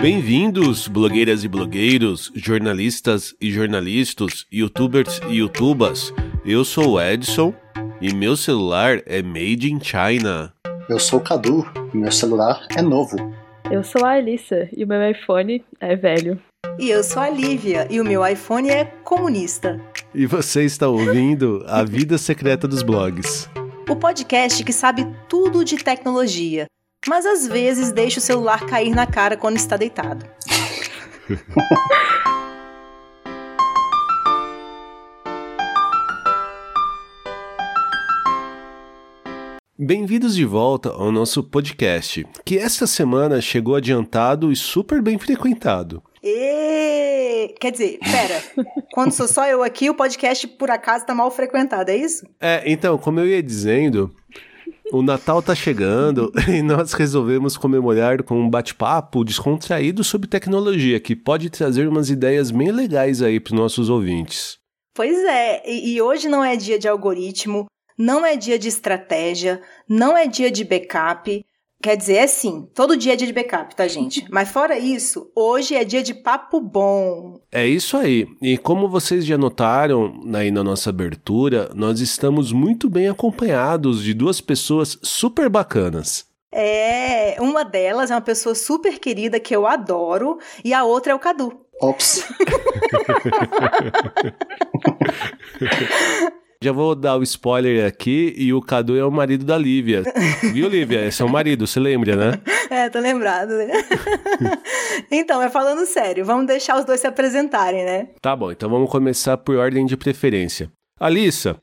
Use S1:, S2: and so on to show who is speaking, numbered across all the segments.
S1: Bem-vindos, blogueiras e blogueiros, jornalistas e jornalistas, youtubers e youtubas. Eu sou o Edson e meu celular é made in China.
S2: Eu sou o Cadu e meu celular é novo.
S3: Eu sou a Alissa e o meu iPhone é velho.
S4: E eu sou a Lívia e o meu iPhone é comunista.
S1: E você está ouvindo A Vida Secreta dos Blogs.
S4: O podcast que sabe tudo de tecnologia, mas às vezes deixa o celular cair na cara quando está deitado.
S1: Bem-vindos de volta ao nosso podcast, que esta semana chegou adiantado e super bem frequentado.
S4: E... Quer dizer, pera, quando sou só eu aqui, o podcast por acaso tá mal frequentado, é isso?
S1: É, então, como eu ia dizendo, o Natal tá chegando e nós resolvemos comemorar com um bate-papo descontraído sobre tecnologia, que pode trazer umas ideias bem legais aí para nossos ouvintes.
S4: Pois é, e, e hoje não é dia de algoritmo, não é dia de estratégia, não é dia de backup. Quer dizer, é sim, todo dia é dia de backup, tá, gente? Mas fora isso, hoje é dia de papo bom.
S1: É isso aí. E como vocês já notaram aí na nossa abertura, nós estamos muito bem acompanhados de duas pessoas super bacanas.
S4: É, uma delas é uma pessoa super querida que eu adoro, e a outra é o Cadu.
S2: Ops.
S1: Já vou dar o spoiler aqui e o Cadu é o marido da Lívia. Viu, Lívia? Esse é o marido, você lembra, né?
S4: É, tô lembrado. Né? então, mas falando sério, vamos deixar os dois se apresentarem, né?
S1: Tá bom, então vamos começar por ordem de preferência. Alissa.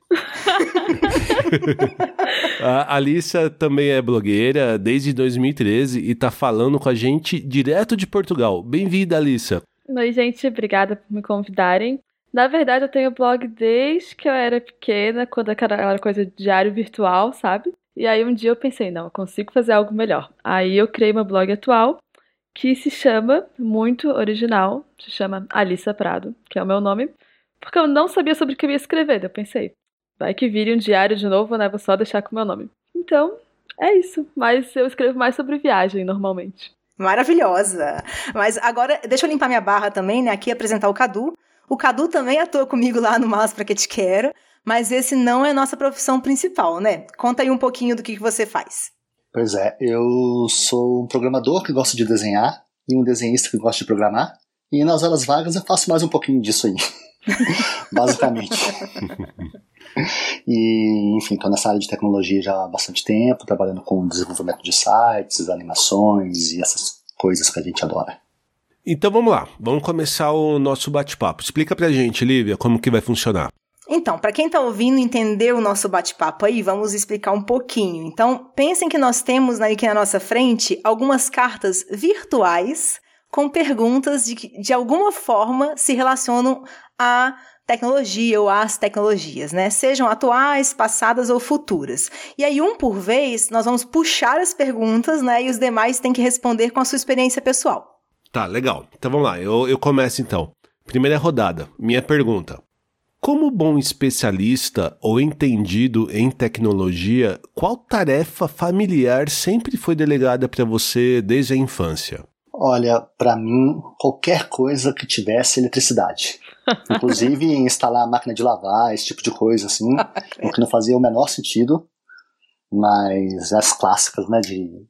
S1: a Alissa também é blogueira desde 2013 e tá falando com a gente direto de Portugal. Bem-vinda, Alissa.
S3: Oi, gente, obrigada por me convidarem. Na verdade, eu tenho blog desde que eu era pequena, quando aquela coisa de diário virtual, sabe? E aí um dia eu pensei, não, eu consigo fazer algo melhor. Aí eu criei meu blog atual, que se chama, muito original, se chama Alissa Prado, que é o meu nome, porque eu não sabia sobre o que eu ia escrever. Eu pensei, vai que vire um diário de novo, né? Vou só deixar com o meu nome. Então, é isso. Mas eu escrevo mais sobre viagem normalmente.
S4: Maravilhosa! Mas agora, deixa eu limpar minha barra também, né? Aqui apresentar o Cadu. O Cadu também atua comigo lá no Malas Pra Que Te Quero, mas esse não é nossa profissão principal, né? Conta aí um pouquinho do que, que você faz.
S2: Pois é, eu sou um programador que gosta de desenhar e um desenhista que gosta de programar. E nas horas vagas eu faço mais um pouquinho disso aí. Basicamente. e, enfim, estou nessa área de tecnologia já há bastante tempo, trabalhando com desenvolvimento de sites, animações e essas coisas que a gente adora.
S1: Então vamos lá, vamos começar o nosso bate-papo. Explica pra gente, Lívia, como que vai funcionar.
S4: Então, para quem está ouvindo entender o nosso bate-papo aí, vamos explicar um pouquinho. Então, pensem que nós temos aqui na nossa frente algumas cartas virtuais com perguntas de que, de alguma forma, se relacionam à tecnologia ou às tecnologias, né? Sejam atuais, passadas ou futuras. E aí, um por vez, nós vamos puxar as perguntas, né? E os demais têm que responder com a sua experiência pessoal.
S1: Tá, legal. Então vamos lá, eu, eu começo então. Primeira rodada. Minha pergunta. Como bom especialista ou entendido em tecnologia, qual tarefa familiar sempre foi delegada para você desde a infância?
S2: Olha, para mim, qualquer coisa que tivesse eletricidade. Inclusive instalar a máquina de lavar, esse tipo de coisa, assim, o que não fazia o menor sentido. Mas as clássicas, né, de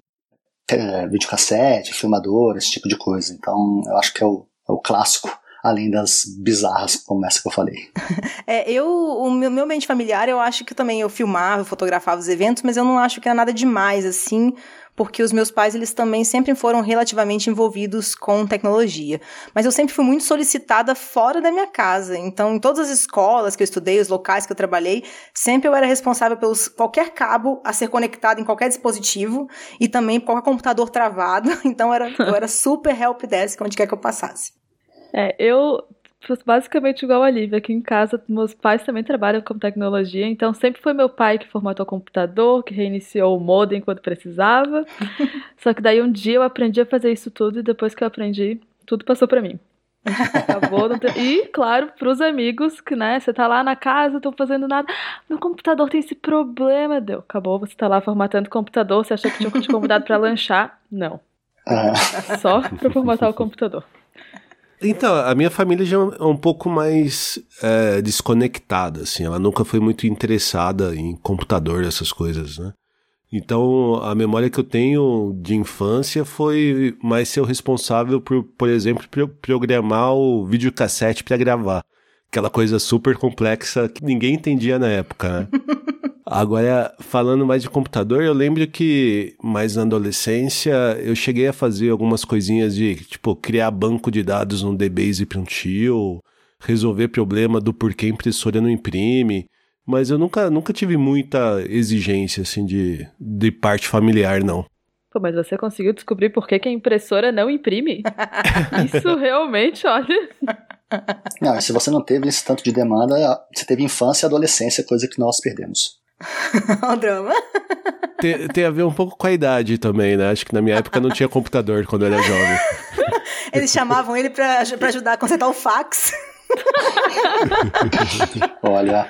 S2: é, videocassete, filmador, esse tipo de coisa. Então, eu acho que é o, é o clássico além das bizarras como essa que eu falei.
S4: É, eu, o meu, meu ambiente familiar, eu acho que também eu filmava, eu fotografava os eventos, mas eu não acho que era nada demais, assim, porque os meus pais, eles também sempre foram relativamente envolvidos com tecnologia. Mas eu sempre fui muito solicitada fora da minha casa. Então, em todas as escolas que eu estudei, os locais que eu trabalhei, sempre eu era responsável pelo qualquer cabo a ser conectado em qualquer dispositivo e também qualquer computador travado. Então, era, eu era super help desk onde quer que eu passasse.
S3: É, eu basicamente igual a Lívia. Aqui em casa, meus pais também trabalham com tecnologia, então sempre foi meu pai que formatou o computador, que reiniciou o modem quando precisava. Só que daí um dia eu aprendi a fazer isso tudo e depois que eu aprendi, tudo passou para mim. Acabou. E, claro, pros amigos que, né, você tá lá na casa, estão fazendo nada. Meu computador tem esse problema. Deu. Acabou, você tá lá formatando o computador, você achou que tinha te convidado para lanchar? Não. É. Só para formatar o computador.
S1: Então, a minha família já é um pouco mais é, desconectada, assim. Ela nunca foi muito interessada em computador, essas coisas, né? Então, a memória que eu tenho de infância foi mais ser o responsável por, por exemplo, programar o videocassete para gravar. Aquela coisa super complexa que ninguém entendia na época, né? Agora, falando mais de computador, eu lembro que mais na adolescência eu cheguei a fazer algumas coisinhas de, tipo, criar banco de dados no DBase para um tio, resolver problema do porquê a impressora não imprime. Mas eu nunca, nunca tive muita exigência, assim, de, de parte familiar, não.
S3: Pô, mas você conseguiu descobrir por que, que a impressora não imprime? Isso realmente, olha.
S2: Não, se você não teve esse tanto de demanda, você teve infância e adolescência, coisa que nós perdemos.
S4: o drama.
S1: Tem, tem, a ver um pouco com a idade também, né? Acho que na minha época não tinha computador quando eu era jovem.
S4: Eles chamavam ele pra, pra ajudar a consertar o fax.
S2: Olha.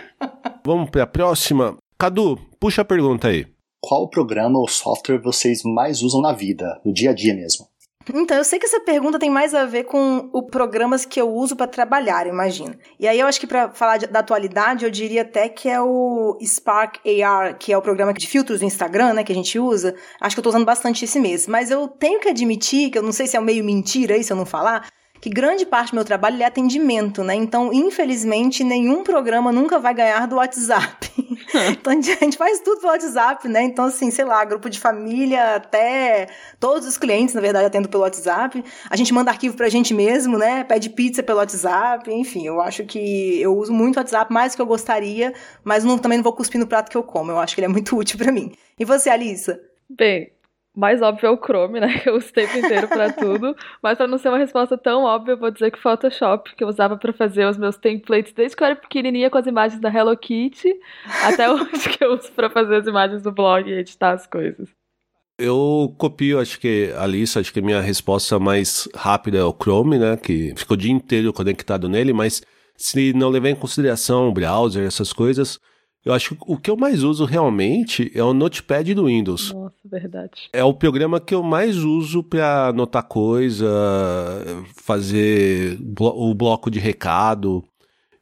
S1: Vamos para a próxima. Cadu, puxa a pergunta aí.
S2: Qual programa ou software vocês mais usam na vida, no dia a dia mesmo?
S4: Então, eu sei que essa pergunta tem mais a ver com os programas que eu uso para trabalhar, imagino. E aí eu acho que para falar de, da atualidade, eu diria até que é o Spark AR, que é o programa de filtros do Instagram, né, que a gente usa. Acho que eu tô usando bastante esse mês. Mas eu tenho que admitir, que eu não sei se é meio mentira se eu não falar, que grande parte do meu trabalho é atendimento, né? Então, infelizmente, nenhum programa nunca vai ganhar do WhatsApp. então, a gente faz tudo pelo WhatsApp, né? Então, assim, sei lá, grupo de família, até todos os clientes, na verdade, atendo pelo WhatsApp. A gente manda arquivo pra gente mesmo, né? Pede pizza pelo WhatsApp, enfim, eu acho que eu uso muito o WhatsApp, mais do que eu gostaria, mas não, também não vou cuspir no prato que eu como. Eu acho que ele é muito útil para mim. E você, Alissa?
S3: Bem, mais óbvio é o Chrome, né? Que eu uso o tempo inteiro para tudo. Mas para não ser uma resposta tão óbvia, eu vou dizer que Photoshop, que eu usava para fazer os meus templates desde que eu era pequenininha com as imagens da Hello Kitty, até hoje que eu uso para fazer as imagens do blog e editar as coisas.
S1: Eu copio, acho que a lista, acho que a minha resposta mais rápida é o Chrome, né? Que ficou o dia inteiro conectado nele, mas se não levar em consideração o browser, essas coisas, eu acho que o que eu mais uso realmente é o Notepad do Windows.
S3: Nossa, verdade.
S1: É o programa que eu mais uso para anotar coisa, fazer o bloco de recado.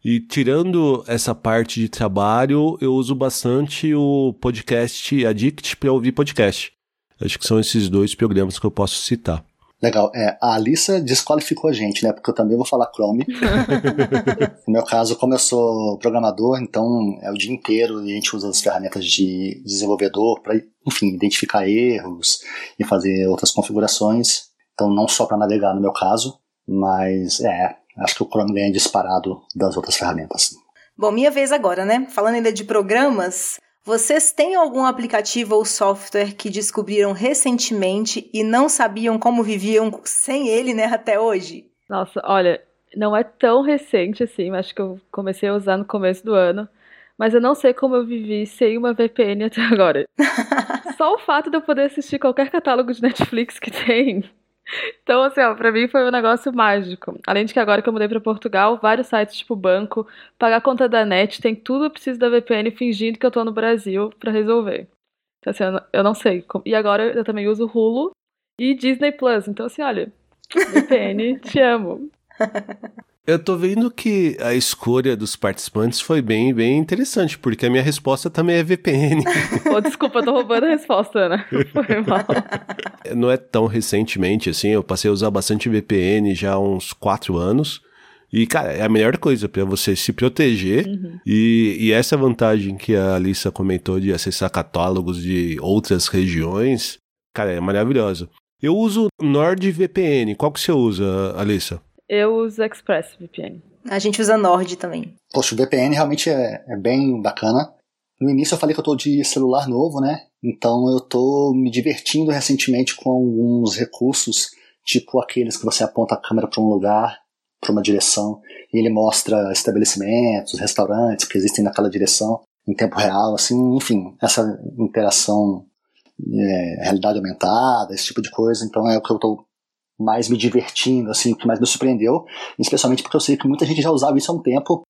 S1: E tirando essa parte de trabalho, eu uso bastante o podcast Addict para ouvir podcast. Acho que são esses dois programas que eu posso citar.
S2: Legal. É, a Alissa desqualificou a gente, né? Porque eu também vou falar Chrome. no meu caso, como eu sou programador, então é o dia inteiro e a gente usa as ferramentas de desenvolvedor para, enfim, identificar erros e fazer outras configurações. Então, não só para navegar no meu caso, mas é, acho que o Chrome ganha disparado das outras ferramentas.
S4: Bom, minha vez agora, né? Falando ainda de programas, vocês têm algum aplicativo ou software que descobriram recentemente e não sabiam como viviam sem ele, né, até hoje?
S3: Nossa, olha, não é tão recente assim, acho que eu comecei a usar no começo do ano, mas eu não sei como eu vivi sem uma VPN até agora. Só o fato de eu poder assistir qualquer catálogo de Netflix que tem então, assim, ó, pra mim foi um negócio mágico. Além de que agora que eu mudei pra Portugal, vários sites tipo banco, pagar conta da net, tem tudo eu preciso da VPN fingindo que eu tô no Brasil pra resolver. Então, assim, eu não, eu não sei. E agora eu também uso Hulu e Disney Plus. Então, assim, olha, VPN, te amo.
S1: Eu tô vendo que a escolha dos participantes foi bem, bem interessante, porque a minha resposta também é VPN.
S3: Pô, desculpa, tô roubando a resposta, Ana. Foi mal.
S1: Não é tão recentemente, assim, eu passei a usar bastante VPN já há uns quatro anos. E, cara, é a melhor coisa para você se proteger. Uhum. E, e essa vantagem que a Alissa comentou de acessar catálogos de outras regiões, cara, é maravilhosa. Eu uso NordVPN. Qual que você usa, Alissa?
S3: Eu uso ExpressVPN.
S4: A gente usa Nord também.
S2: Poxa, o VPN realmente é, é bem bacana. No início eu falei que eu tô de celular novo, né? Então eu tô me divertindo recentemente com alguns recursos, tipo aqueles que você aponta a câmera para um lugar, para uma direção, e ele mostra estabelecimentos, restaurantes que existem naquela direção em tempo real, assim, enfim, essa interação, é, realidade aumentada, esse tipo de coisa. Então é o que eu tô mais me divertindo, assim, o que mais me surpreendeu, especialmente porque eu sei que muita gente já usava isso há um tempo.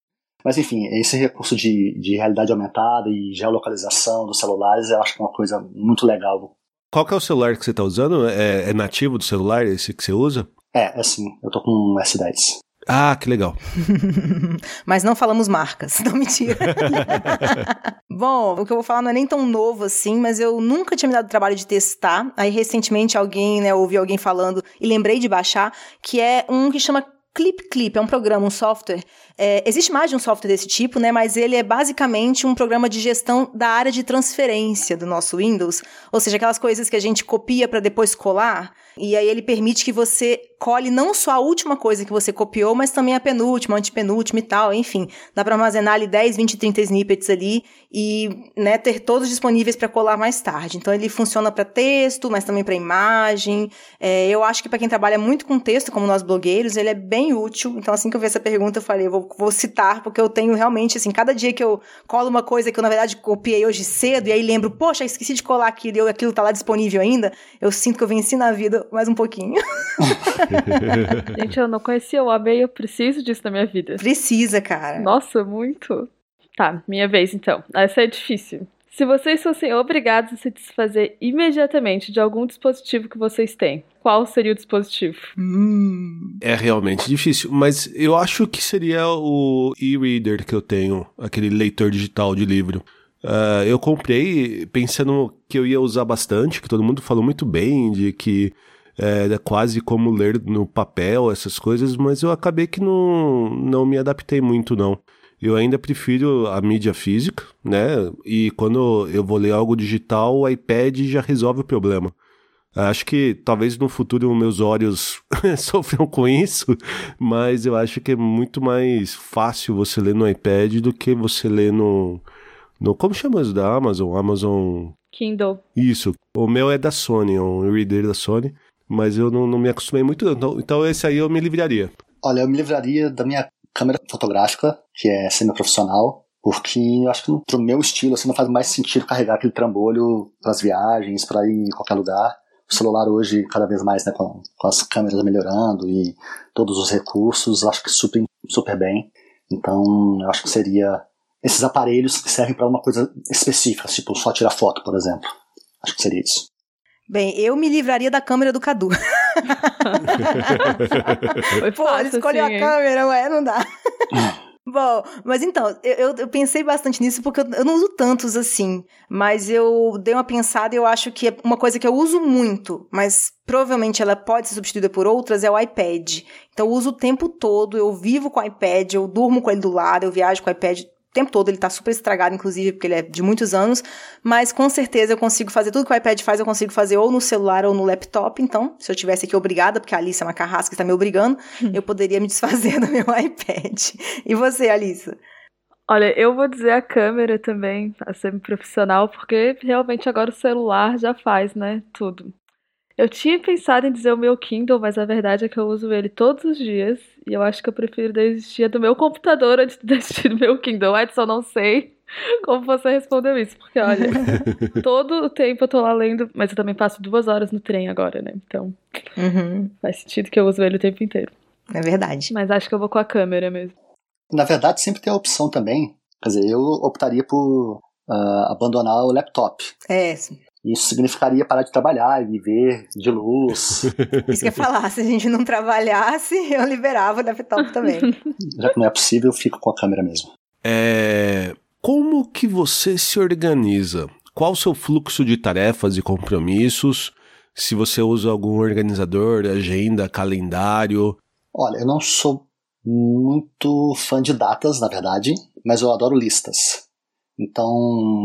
S2: Mas enfim, esse recurso de, de realidade aumentada e geolocalização dos celulares eu acho que é uma coisa muito legal.
S1: Qual que é o celular que você tá usando? É, é nativo do celular esse que você usa?
S2: É, é sim. Eu tô com um S10.
S1: Ah, que legal.
S4: Mas não falamos marcas, não mentira. Bom, o que eu vou falar não é nem tão novo assim, mas eu nunca tinha me dado o trabalho de testar. Aí recentemente alguém, né, ouvi alguém falando e lembrei de baixar, que é um que chama Clip Clip, é um programa, um software. É, existe mais de um software desse tipo, né? Mas ele é basicamente um programa de gestão da área de transferência do nosso Windows. Ou seja, aquelas coisas que a gente copia para depois colar. E aí ele permite que você cole não só a última coisa que você copiou, mas também a penúltima, a antepenúltima e tal, enfim. Dá para armazenar ali 10, 20, 30 snippets ali e né, ter todos disponíveis para colar mais tarde. Então ele funciona para texto, mas também para imagem. É, eu acho que para quem trabalha muito com texto, como nós blogueiros, ele é bem útil. Então assim que eu vi essa pergunta, eu falei, eu vou, vou citar, porque eu tenho realmente, assim, cada dia que eu colo uma coisa que eu na verdade copiei hoje cedo, e aí lembro, poxa, esqueci de colar aquilo e aquilo tá lá disponível ainda, eu sinto que eu venci na vida mais um pouquinho.
S3: Gente, eu não conhecia o ABEI, eu preciso disso na minha vida.
S4: Precisa, cara.
S3: Nossa, muito. Tá, minha vez então. Essa é difícil. Se vocês fossem obrigados a se desfazer imediatamente de algum dispositivo que vocês têm, qual seria o dispositivo?
S1: Hum. É realmente difícil, mas eu acho que seria o e-reader que eu tenho, aquele leitor digital de livro. Uh, eu comprei pensando que eu ia usar bastante, que todo mundo falou muito bem de que é quase como ler no papel, essas coisas, mas eu acabei que não, não me adaptei muito, não. Eu ainda prefiro a mídia física, né? E quando eu vou ler algo digital, o iPad já resolve o problema. Acho que talvez no futuro meus olhos sofram com isso, mas eu acho que é muito mais fácil você ler no iPad do que você ler no. no como chama isso da Amazon? Amazon.
S3: Kindle.
S1: Isso. O meu é da Sony, é um reader da Sony mas eu não, não me acostumei muito. Então, então esse aí eu me livraria.
S2: Olha, eu me livraria da minha câmera fotográfica, que é semi-profissional, porque eu acho que pro meu estilo assim, não faz mais sentido carregar aquele trambolho para as viagens, para ir em qualquer lugar. O celular hoje, cada vez mais, né, com, com, as câmeras melhorando e todos os recursos, acho que super, super bem. Então, eu acho que seria esses aparelhos que servem para uma coisa específica, tipo só tirar foto, por exemplo. Acho que seria isso.
S4: Bem, eu me livraria da câmera do Cadu.
S3: Pô, ele
S4: escolheu
S3: assim,
S4: a câmera, ué, não dá. Bom, mas então, eu, eu, pensei bastante nisso porque eu, eu, não uso tantos assim, mas eu dei uma pensada e eu acho que é uma coisa que eu uso muito, mas provavelmente ela pode ser substituída por outras, é o iPad. Então eu uso o tempo todo, eu vivo com o iPad, eu durmo com ele do lado, eu viajo com o iPad tempo todo, ele tá super estragado, inclusive, porque ele é de muitos anos, mas com certeza eu consigo fazer tudo que o iPad faz, eu consigo fazer ou no celular ou no laptop, então, se eu tivesse aqui obrigada, porque a Alice é uma carrasca que está me obrigando, hum. eu poderia me desfazer do meu iPad. E você, Alice?
S3: Olha, eu vou dizer a câmera também, a semi-profissional, porque realmente agora o celular já faz, né, tudo. Eu tinha pensado em dizer o meu Kindle, mas a verdade é que eu uso ele todos os dias. E eu acho que eu prefiro desistir do meu computador antes de desistir do meu Kindle. Edson, não sei como você respondeu isso. Porque, olha, todo o tempo eu tô lá lendo, mas eu também passo duas horas no trem agora, né? Então, uhum. faz sentido que eu uso ele o tempo inteiro.
S4: É verdade.
S3: Mas acho que eu vou com a câmera mesmo.
S2: Na verdade, sempre tem a opção também. Quer dizer, eu optaria por uh, abandonar o laptop.
S4: É,
S2: isso significaria parar de trabalhar e viver de luz.
S4: Isso que eu ia falar, se a gente não trabalhasse, eu liberava o laptop também.
S2: Já que não é possível, eu fico com a câmera mesmo.
S1: É... Como que você se organiza? Qual o seu fluxo de tarefas e compromissos? Se você usa algum organizador, agenda, calendário?
S2: Olha, eu não sou muito fã de datas, na verdade, mas eu adoro listas. Então,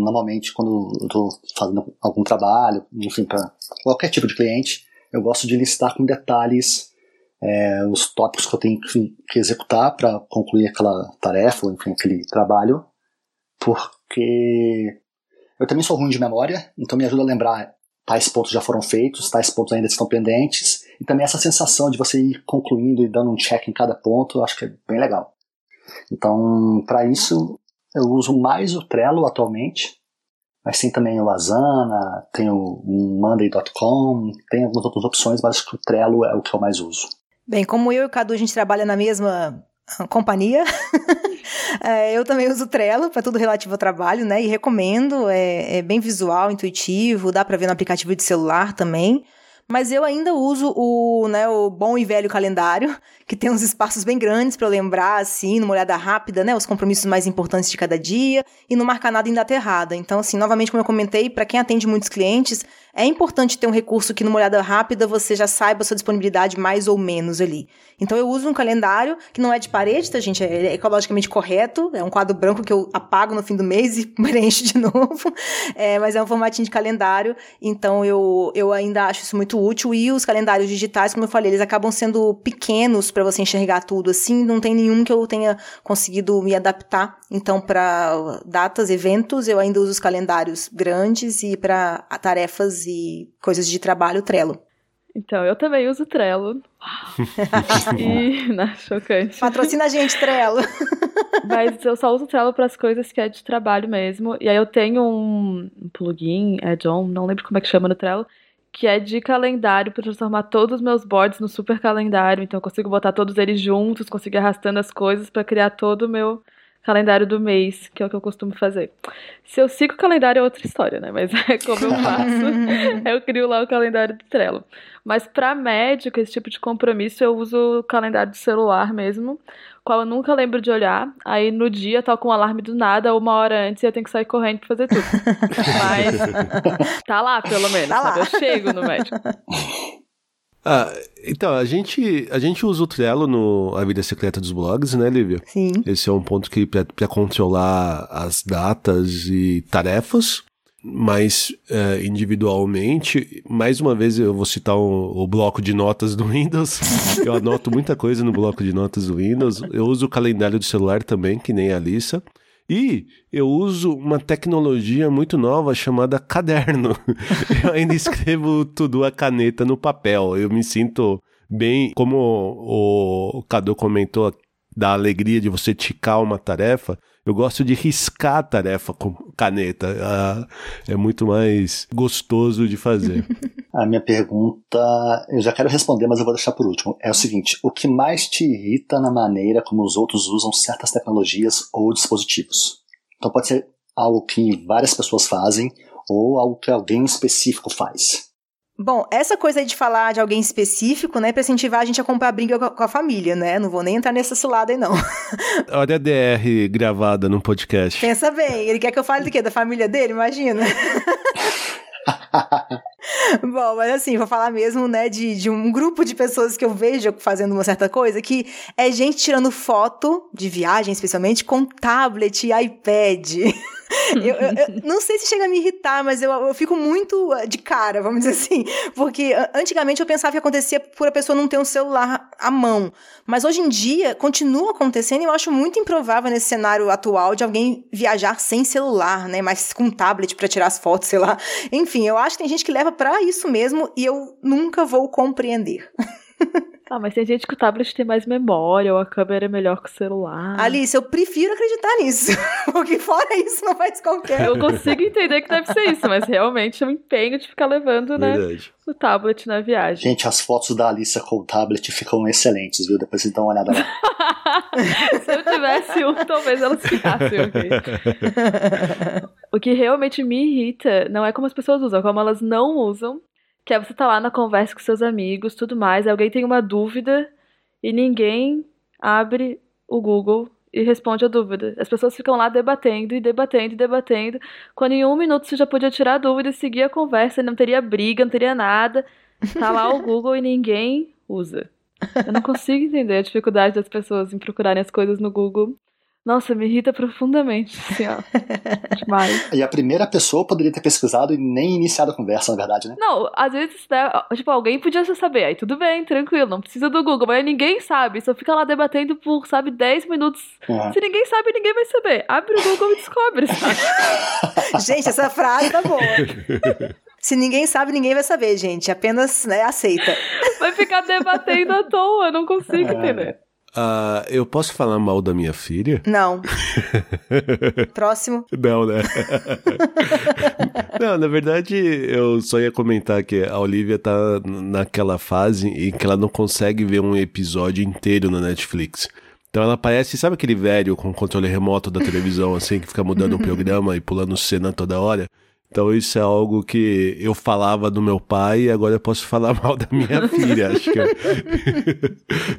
S2: normalmente, quando eu estou fazendo algum trabalho, enfim, para qualquer tipo de cliente, eu gosto de listar com detalhes é, os tópicos que eu tenho que, que executar para concluir aquela tarefa, ou enfim, aquele trabalho, porque eu também sou ruim de memória, então me ajuda a lembrar tais pontos já foram feitos, tais pontos ainda estão pendentes, e também essa sensação de você ir concluindo e dando um check em cada ponto, eu acho que é bem legal. Então, para isso, eu uso mais o Trello atualmente, mas tem também o Asana, tem o Monday.com, tem algumas outras opções, mas o Trello é o que eu mais uso.
S4: Bem, como eu e o Cadu a gente trabalha na mesma companhia. é, eu também uso Trello para tudo relativo ao trabalho, né? E recomendo, é, é bem visual, intuitivo, dá para ver no aplicativo de celular também. Mas eu ainda uso o, né, o bom e velho calendário, que tem uns espaços bem grandes para lembrar, assim, numa olhada rápida, né, os compromissos mais importantes de cada dia e não marcar nada em data errada. Então, assim, novamente, como eu comentei, para quem atende muitos clientes, é importante ter um recurso que numa olhada rápida você já saiba a sua disponibilidade mais ou menos ali. Então eu uso um calendário que não é de parede, tá, gente? É ecologicamente correto. É um quadro branco que eu apago no fim do mês e preencho de novo. É, mas é um formatinho de calendário. Então eu, eu ainda acho isso muito útil. E os calendários digitais, como eu falei, eles acabam sendo pequenos para você enxergar tudo assim. Não tem nenhum que eu tenha conseguido me adaptar. Então, para datas, eventos, eu ainda uso os calendários grandes e para tarefas e coisas de trabalho, Trello.
S3: Então, eu também uso Trello. e, né, chocante.
S4: Patrocina a gente, Trello.
S3: Mas eu só uso Trello para as coisas que é de trabalho mesmo. E aí eu tenho um plugin, é John, não lembro como é que chama no Trello, que é de calendário para transformar todos os meus boards no super calendário. Então eu consigo botar todos eles juntos, consigo arrastando as coisas para criar todo o meu calendário do mês, que é o que eu costumo fazer. Se eu sigo o calendário é outra história, né? Mas é como eu faço. eu crio lá o calendário do Trello. Mas para médico, esse tipo de compromisso, eu uso o calendário do celular mesmo, qual eu nunca lembro de olhar. Aí no dia tá com um alarme do nada, uma hora antes, e eu tenho que sair correndo pra fazer tudo. Mas tá lá, pelo menos. Tá lá. Eu chego no médico.
S1: Ah, então, a gente, a gente usa o Trello no A Vida Secreta dos Blogs, né, Lívia?
S4: Sim.
S1: Esse é um ponto que para controlar as datas e tarefas, mas é, individualmente, mais uma vez eu vou citar o, o bloco de notas do Windows. eu anoto muita coisa no bloco de notas do Windows. Eu uso o calendário do celular também, que nem a Alissa. E eu uso uma tecnologia muito nova chamada caderno. eu ainda escrevo tudo a caneta no papel. Eu me sinto bem, como o Cadu comentou, da alegria de você ticar uma tarefa. Eu gosto de riscar a tarefa com caneta. Ah, é muito mais gostoso de fazer.
S2: A minha pergunta, eu já quero responder, mas eu vou deixar por último. É o seguinte: o que mais te irrita na maneira como os outros usam certas tecnologias ou dispositivos? Então pode ser algo que várias pessoas fazem ou algo que alguém específico faz.
S4: Bom, essa coisa aí de falar de alguém específico, né, pra incentivar a gente a comprar briga com a família, né? Não vou nem entrar nessa cilada aí, não.
S1: Olha a DR gravada no podcast.
S4: Pensa bem, ele quer que eu fale do quê? Da família dele? Imagina. Bom, mas assim, vou falar mesmo, né, de, de um grupo de pessoas que eu vejo fazendo uma certa coisa, que é gente tirando foto de viagem, especialmente, com tablet e iPad. Eu, eu, eu, não sei se chega a me irritar, mas eu, eu fico muito ah, de cara, vamos dizer assim. Porque antigamente eu pensava que acontecia por a pessoa não ter um celular à mão. Mas hoje em dia continua acontecendo e eu acho muito improvável nesse cenário atual de alguém viajar sem celular, né? Mas com tablet para tirar as fotos, sei lá. Enfim, eu acho que tem gente que leva para isso mesmo e eu nunca vou compreender.
S3: Ah, mas tem gente que o tablet tem mais memória, ou a câmera é melhor que o celular.
S4: Alice, eu prefiro acreditar nisso. Porque fora isso, não faz qualquer.
S3: Eu consigo entender que deve ser isso, mas realmente eu empenho de ficar levando, né, o tablet na viagem.
S2: Gente, as fotos da Alice com o tablet ficam excelentes, viu? Depois vocês dão uma olhada lá.
S3: Se eu tivesse um, talvez elas ficassem, ok? o que realmente me irrita não é como as pessoas usam, como elas não usam que é você tá lá na conversa com seus amigos, tudo mais, alguém tem uma dúvida e ninguém abre o Google e responde a dúvida. As pessoas ficam lá debatendo e debatendo e debatendo, quando em um minuto você já podia tirar a dúvida e seguir a conversa, não teria briga, não teria nada. Tá lá o Google e ninguém usa. Eu não consigo entender a dificuldade das pessoas em procurarem as coisas no Google nossa, me irrita profundamente, assim, ó. Demais.
S2: E a primeira pessoa poderia ter pesquisado e nem iniciado a conversa, na verdade, né?
S3: Não, às vezes, né, tipo, alguém podia saber, aí tudo bem, tranquilo, não precisa do Google, mas ninguém sabe, só fica lá debatendo por, sabe, 10 minutos. Uhum. Se ninguém sabe, ninguém vai saber. Abre o Google e descobre, sabe?
S4: gente, essa frase tá boa. Se ninguém sabe, ninguém vai saber, gente. Apenas, né, aceita.
S3: Vai ficar debatendo à toa, eu não consigo é. entender.
S1: Uh, eu posso falar mal da minha filha?
S4: Não. Próximo.
S1: Não, né? Não, na verdade, eu só ia comentar que a Olivia tá naquela fase em que ela não consegue ver um episódio inteiro na Netflix. Então ela parece, sabe aquele velho com controle remoto da televisão, assim, que fica mudando o programa e pulando cena toda hora? Então isso é algo que eu falava do meu pai e agora eu posso falar mal da minha filha. Acho que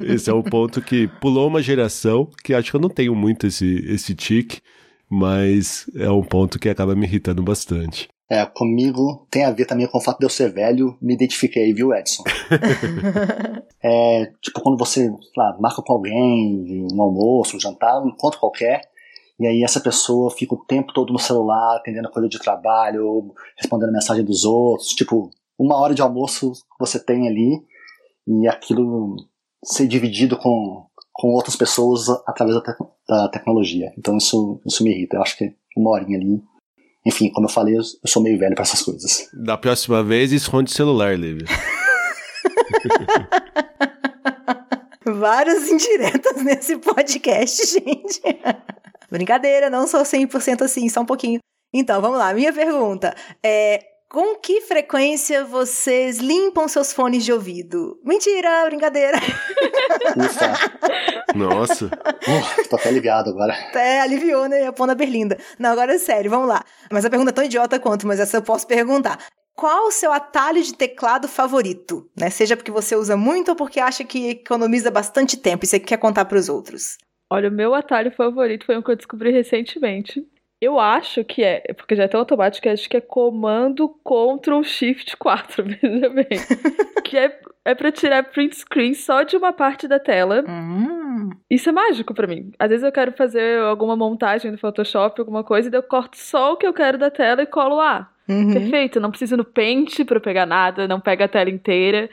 S1: esse é um ponto que pulou uma geração, que acho que eu não tenho muito esse, esse tique, mas é um ponto que acaba me irritando bastante.
S2: É, comigo tem a ver também com o fato de eu ser velho, me identifiquei, viu, Edson? é, tipo, quando você lá, marca com alguém, um almoço, um jantar, um encontro qualquer, e aí essa pessoa fica o tempo todo no celular, atendendo coisa de trabalho, respondendo mensagem dos outros, tipo, uma hora de almoço você tem ali, e aquilo ser dividido com, com outras pessoas através da, te da tecnologia. Então isso, isso me irrita. Eu acho que uma horinha ali enfim, como eu falei, eu sou meio velho para essas coisas.
S1: Da próxima vez, esconde o celular, Lívia.
S4: Várias indiretas nesse podcast, gente. Brincadeira, não sou 100% assim, só um pouquinho. Então, vamos lá. Minha pergunta é: com que frequência vocês limpam seus fones de ouvido? Mentira, brincadeira.
S2: Ufa.
S1: Nossa.
S2: Uh, tô até ligado agora.
S4: É, aliviou, né? A pona berlinda. Não, agora é sério, vamos lá. Mas a pergunta é tão idiota quanto, mas essa eu posso perguntar. Qual o seu atalho de teclado favorito? Né? Seja porque você usa muito ou porque acha que economiza bastante tempo e você quer contar para os outros.
S3: Olha, o meu atalho favorito foi um que eu descobri recentemente. Eu acho que é, porque já é tão automático, acho que é comando Ctrl Shift 4, veja bem. que é, é pra tirar print screen só de uma parte da tela.
S4: Hum.
S3: Isso é mágico para mim. Às vezes eu quero fazer alguma montagem no Photoshop, alguma coisa, e daí eu corto só o que eu quero da tela e colo lá.
S4: Uhum.
S3: Perfeito, não preciso no Paint para pegar nada, não pega a tela inteira.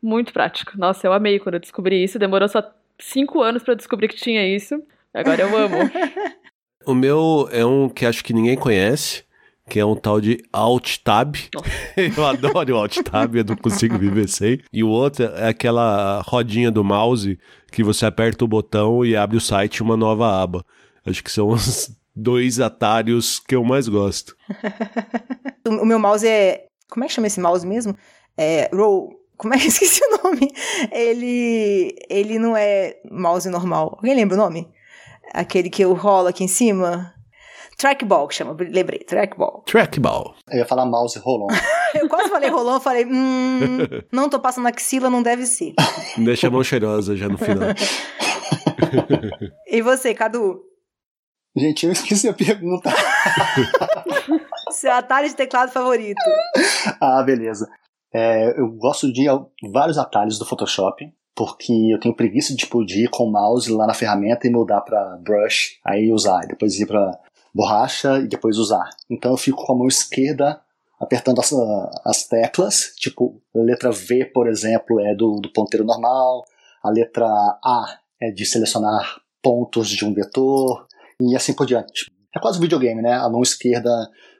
S3: Muito prático. Nossa, eu amei quando eu descobri isso. Demorou só cinco anos para descobrir que tinha isso. Agora eu amo.
S1: O meu é um que acho que ninguém conhece, que é um tal de Alt Tab. eu adoro o Alt Tab, eu não consigo viver sem. E o outro é aquela rodinha do mouse que você aperta o botão e abre o site uma nova aba. Acho que são os dois atalhos que eu mais gosto.
S4: o meu mouse é. Como é que chama esse mouse mesmo? É. Roll. Como é que esqueci o nome? Ele. Ele não é mouse normal. Alguém lembra o nome? Aquele que eu rolo aqui em cima. Trackball que chama, lembrei, trackball.
S1: Trackball.
S2: Eu ia falar mouse rolon.
S4: eu quase falei rolon, falei, hum, não tô passando axila, não deve ser.
S1: Deixa a mão cheirosa já no final.
S4: e você, Cadu?
S2: Gente, eu esqueci a pergunta.
S4: Seu atalho de teclado favorito.
S2: ah, beleza. É, eu gosto de vários atalhos do Photoshop porque eu tenho preguiça tipo, de ir com o mouse lá na ferramenta e mudar para brush, aí usar, e depois ir para borracha e depois usar. Então eu fico com a mão esquerda apertando as, as teclas, tipo, a letra V, por exemplo, é do, do ponteiro normal, a letra A é de selecionar pontos de um vetor, e assim por diante. É quase um videogame, né? A mão esquerda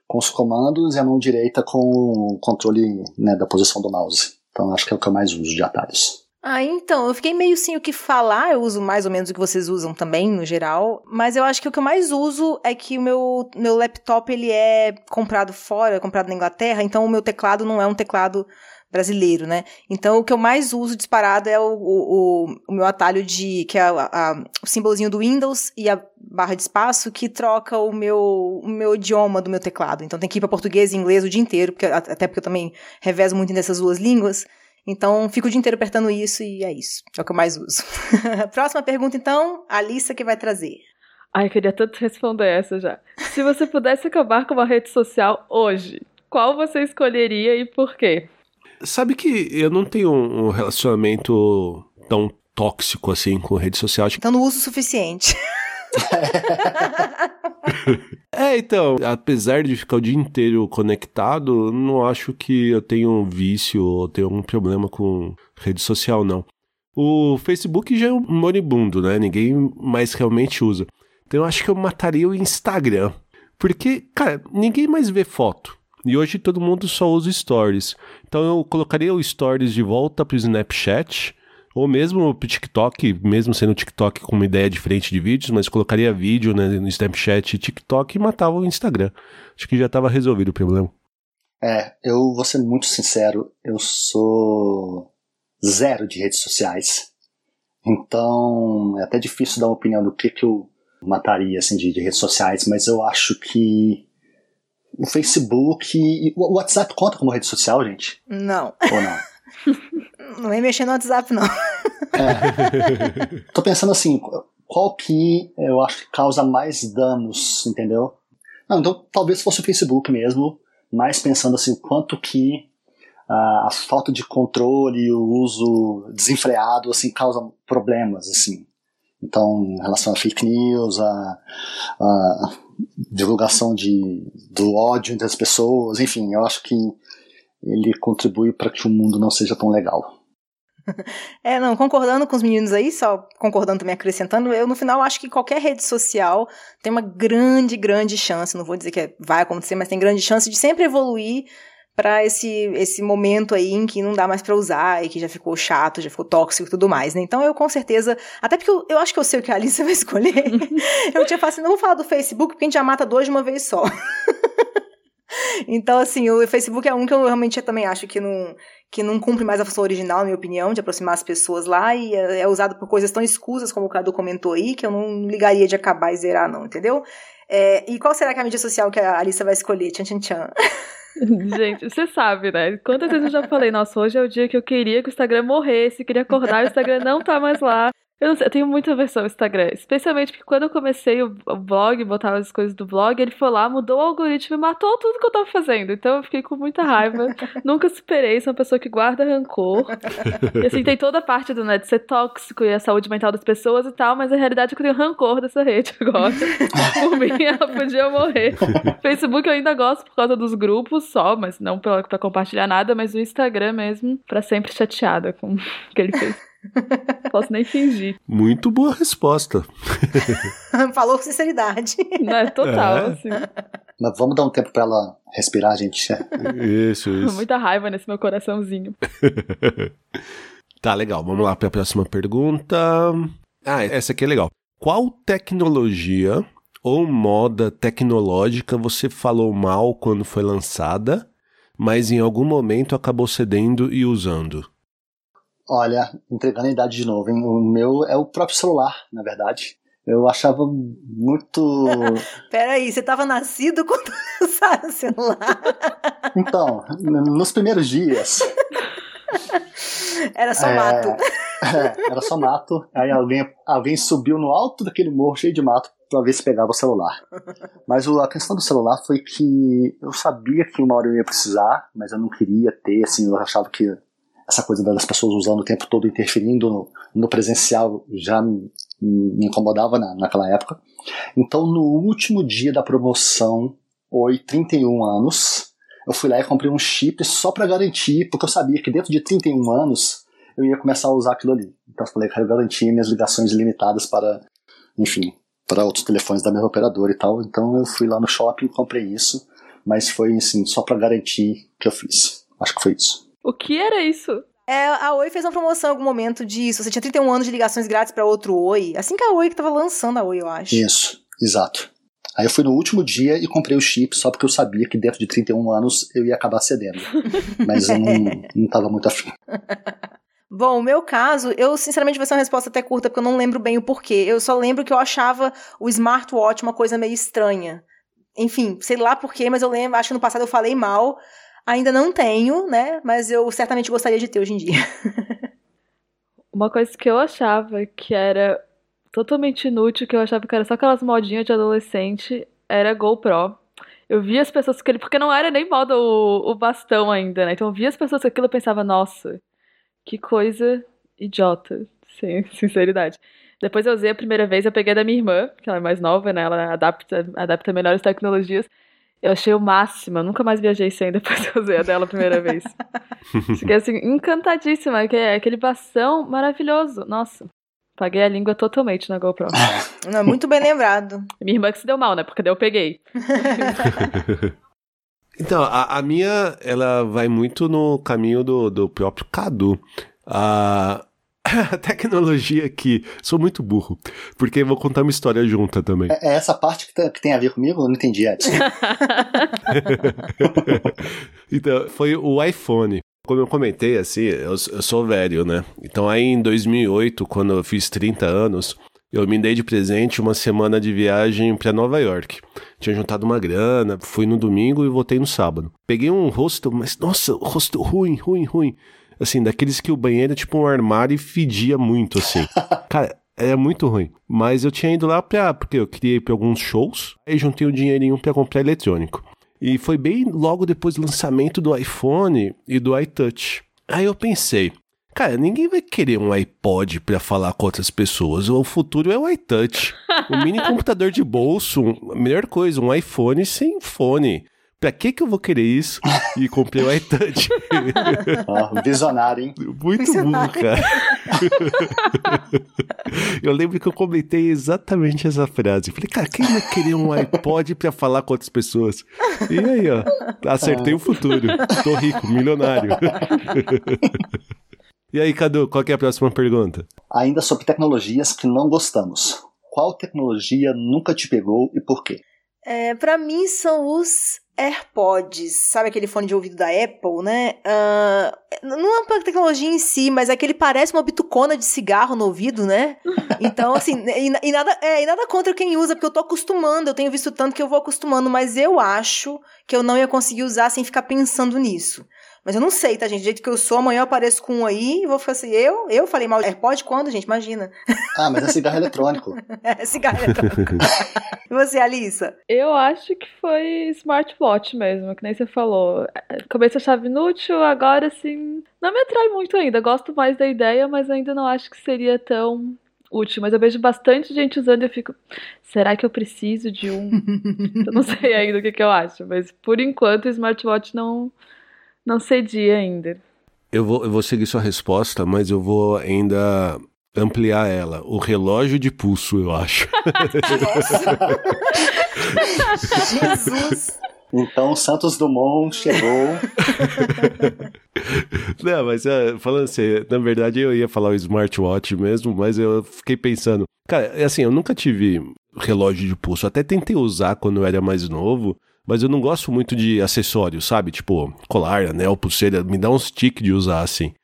S2: com os comandos e a mão direita com o controle né, da posição do mouse. Então acho que é o que eu mais uso de atalhos.
S4: Ah, então, eu fiquei meio sem o que falar, eu uso mais ou menos o que vocês usam também, no geral, mas eu acho que o que eu mais uso é que o meu, meu laptop, ele é comprado fora, comprado na Inglaterra, então o meu teclado não é um teclado brasileiro, né? Então o que eu mais uso disparado é o, o, o meu atalho de que é a, a, o símbolozinho do Windows e a barra de espaço que troca o meu, o meu idioma do meu teclado. Então tem que ir para português e inglês o dia inteiro, porque, até porque eu também revezo muito nessas duas línguas. Então, fico o dia inteiro apertando isso e é isso. É o que eu mais uso. Próxima pergunta, então, a Alissa que vai trazer.
S3: Ai, queria tanto responder essa já. Se você pudesse acabar com uma rede social hoje, qual você escolheria e por quê?
S1: Sabe que eu não tenho um relacionamento tão tóxico assim com rede social.
S4: Então não uso o suficiente.
S1: é, então, apesar de ficar o dia inteiro conectado, não acho que eu tenho um vício ou tenho algum problema com rede social, não. O Facebook já é um moribundo, né? Ninguém mais realmente usa. Então eu acho que eu mataria o Instagram. Porque, cara, ninguém mais vê foto. E hoje todo mundo só usa stories. Então eu colocaria o stories de volta pro Snapchat ou mesmo pro TikTok, mesmo sendo o TikTok com uma ideia diferente de vídeos, mas colocaria vídeo né, no Snapchat e TikTok e matava o Instagram. Acho que já estava resolvido o problema.
S2: É, eu vou ser muito sincero, eu sou zero de redes sociais. Então é até difícil dar uma opinião do que, que eu mataria assim, de, de redes sociais, mas eu acho que o Facebook. O WhatsApp conta como rede social, gente?
S4: Não.
S2: Ou não?
S4: não vem mexer no WhatsApp, não.
S2: É. Tô pensando assim, qual que eu acho que causa mais danos, entendeu? Não, então talvez fosse o Facebook mesmo, mas pensando assim, quanto que uh, a falta de controle e o uso desenfreado assim causa problemas, assim. Então, em relação a fake news, a, a divulgação de, do ódio entre as pessoas, enfim, eu acho que ele contribui para que o mundo não seja tão legal.
S4: É, não, concordando com os meninos aí, só concordando também, acrescentando, eu no final acho que qualquer rede social tem uma grande, grande chance, não vou dizer que vai acontecer, mas tem grande chance de sempre evoluir para esse, esse momento aí em que não dá mais para usar e que já ficou chato, já ficou tóxico e tudo mais, né? Então eu com certeza, até porque eu, eu acho que eu sei o que a Alice vai escolher, eu tinha falado assim, não vou falar do Facebook porque a gente já mata dois de uma vez só. então, assim, o Facebook é um que eu realmente também acho que não, que não cumpre mais a função original, na minha opinião, de aproximar as pessoas lá e é, é usado por coisas tão escusas como o Cadu comentou aí, que eu não ligaria de acabar e zerar, não, entendeu? É, e qual será que é a mídia social que a Alissa vai escolher? Tchan, tchan, tchan.
S3: Gente, você sabe, né? Quantas vezes eu já falei, nossa, hoje é o dia que eu queria que o Instagram morresse, queria acordar o Instagram não tá mais lá. Eu, sei, eu, tenho muita versão no Instagram. Especialmente porque quando eu comecei o, blog, botava as coisas do blog, ele foi lá, mudou o algoritmo e matou tudo que eu tava fazendo. Então eu fiquei com muita raiva. Nunca superei, sou uma pessoa que guarda rancor. E assim, tem toda a parte do né, de ser tóxico e a saúde mental das pessoas e tal, mas a realidade é que eu tenho rancor dessa rede agora. por mim, ela podia morrer. Facebook eu ainda gosto por causa dos grupos só, mas não pra, pra compartilhar nada, mas o Instagram mesmo, pra sempre chateada com o que ele fez. Posso nem fingir.
S1: Muito boa resposta.
S4: Falou com sinceridade.
S3: Não, é total, é. assim.
S2: Mas vamos dar um tempo pra ela respirar, gente.
S1: Isso, isso.
S3: Muita raiva nesse meu coraçãozinho.
S1: tá, legal. Vamos lá para a próxima pergunta. Ah, essa aqui é legal. Qual tecnologia ou moda tecnológica você falou mal quando foi lançada, mas em algum momento acabou cedendo e usando?
S2: Olha, entregando a idade de novo, hein? O meu é o próprio celular, na verdade. Eu achava muito.
S4: Peraí, você estava nascido quando lançaram o celular?
S2: Então, nos primeiros dias.
S4: Era só é, mato.
S2: É, era só mato. Aí alguém, alguém subiu no alto daquele morro cheio de mato para ver se pegava o celular. Mas a questão do celular foi que eu sabia que uma hora eu ia precisar, mas eu não queria ter, assim, eu achava que essa coisa das pessoas usando o tempo todo interferindo no, no presencial já me, incomodava na, naquela época. Então, no último dia da promoção, oi, 31 anos, eu fui lá e comprei um chip só para garantir, porque eu sabia que dentro de 31 anos eu ia começar a usar aquilo ali. Então, eu falei que eu garantia minhas ligações limitadas para, enfim, para outros telefones da mesma operadora e tal. Então, eu fui lá no shopping e comprei isso, mas foi, assim, só para garantir que eu fiz. Acho que foi isso.
S3: O que era isso?
S4: É, a Oi fez uma promoção em algum momento disso. Você tinha 31 anos de ligações grátis para outro Oi. Assim que a Oi que tava lançando a Oi, eu acho.
S2: Isso, exato. Aí eu fui no último dia e comprei o chip só porque eu sabia que dentro de 31 anos eu ia acabar cedendo. Mas eu não, não tava muito afim.
S4: Bom, o meu caso, eu sinceramente vai ser uma resposta até curta, porque eu não lembro bem o porquê. Eu só lembro que eu achava o smartwatch uma coisa meio estranha. Enfim, sei lá porquê, mas eu lembro, acho que no passado eu falei mal, Ainda não tenho, né? Mas eu certamente gostaria de ter hoje em dia.
S3: Uma coisa que eu achava que era totalmente inútil, que eu achava que era só aquelas modinhas de adolescente, era GoPro. Eu via as pessoas com ele, porque não era nem moda o, o bastão ainda, né? Então eu via as pessoas com aquilo e pensava, nossa, que coisa idiota, sem sinceridade. Depois eu usei a primeira vez, eu peguei da minha irmã, que ela é mais nova, né? Ela adapta, adapta melhores tecnologias. Eu achei o máximo, eu nunca mais viajei sem depois que eu usei a dela a primeira vez. Fiquei assim, encantadíssima, que é aquele bastão maravilhoso. Nossa, paguei a língua totalmente na GoPro.
S4: Não, muito bem lembrado.
S3: Minha irmã que se deu mal, né? Porque daí eu peguei.
S1: então, a, a, minha, ela vai muito no caminho do, do próprio Cadu. A tecnologia aqui. Sou muito burro. Porque vou contar uma história junta também.
S2: É, é essa parte que, tá, que, tem a ver comigo? Eu não entendi, Edson.
S1: então, foi o iPhone. Como eu comentei, assim, eu, eu sou velho, né? Então aí em 2008, quando eu fiz 30 anos, eu me dei de presente uma semana de viagem para Nova York. Tinha juntado uma grana, fui no domingo e voltei no sábado. Peguei um rosto, mas nossa, rosto ruim, ruim, ruim. Assim, daqueles que o banheiro é tipo um armário e fedia muito, assim. Cara, é muito ruim. Mas eu tinha ido lá pra, porque eu queria ir pra alguns shows, aí juntei um dinheirinho para comprar eletrônico. E foi bem logo depois do lançamento do iPhone e do iTouch. Aí eu pensei, cara, ninguém vai querer um iPod para falar com outras pessoas. O futuro é o iTouch. O mini computador de bolso, a melhor coisa, um iPhone sem fone. Pra que que eu vou querer isso? E comprei o iTouch.
S2: Oh, visionário, hein?
S1: Muito visionário. burro, cara. eu lembro que eu comentei exatamente essa frase. Falei, cara, quem vai querer um iPod pra falar com outras pessoas? E aí, ó, acertei o futuro. Tô rico, milionário. e aí, Cadu, qual é a próxima pergunta?
S2: Ainda sobre tecnologias que não gostamos. Qual tecnologia nunca te pegou e por quê?
S4: É, para mim são os AirPods, sabe aquele fone de ouvido da Apple, né? Uh, não é uma tecnologia em si, mas é que ele parece uma bitucona de cigarro no ouvido, né? Então, assim, e, e, nada, é, e nada contra quem usa, porque eu tô acostumando, eu tenho visto tanto que eu vou acostumando, mas eu acho que eu não ia conseguir usar sem ficar pensando nisso. Mas eu não sei, tá, gente? Do jeito que eu sou, amanhã eu apareço com um aí e vou ficar assim, eu? Eu falei mal de AirPod quando, gente? Imagina.
S2: Ah, mas é cigarro eletrônico.
S4: é cigarro eletrônico. e você, Alissa?
S3: Eu acho que foi smartwatch mesmo, que nem você falou. Começo achava inútil, agora, assim, não me atrai muito ainda. Gosto mais da ideia, mas ainda não acho que seria tão útil, mas eu vejo bastante gente usando e eu fico, será que eu preciso de um? eu não sei ainda o que, que eu acho, mas por enquanto o smartwatch não, não cedi ainda.
S1: Eu vou, eu vou seguir sua resposta, mas eu vou ainda ampliar ela. O relógio de pulso, eu acho.
S4: Jesus!
S2: Então Santos Dumont chegou.
S1: Não, mas uh, falando assim, na verdade eu ia falar o smartwatch mesmo, mas eu fiquei pensando. Cara, é assim, eu nunca tive relógio de pulso. Até tentei usar quando eu era mais novo, mas eu não gosto muito de acessórios, sabe? Tipo, colar, anel, pulseira, me dá um stick de usar assim.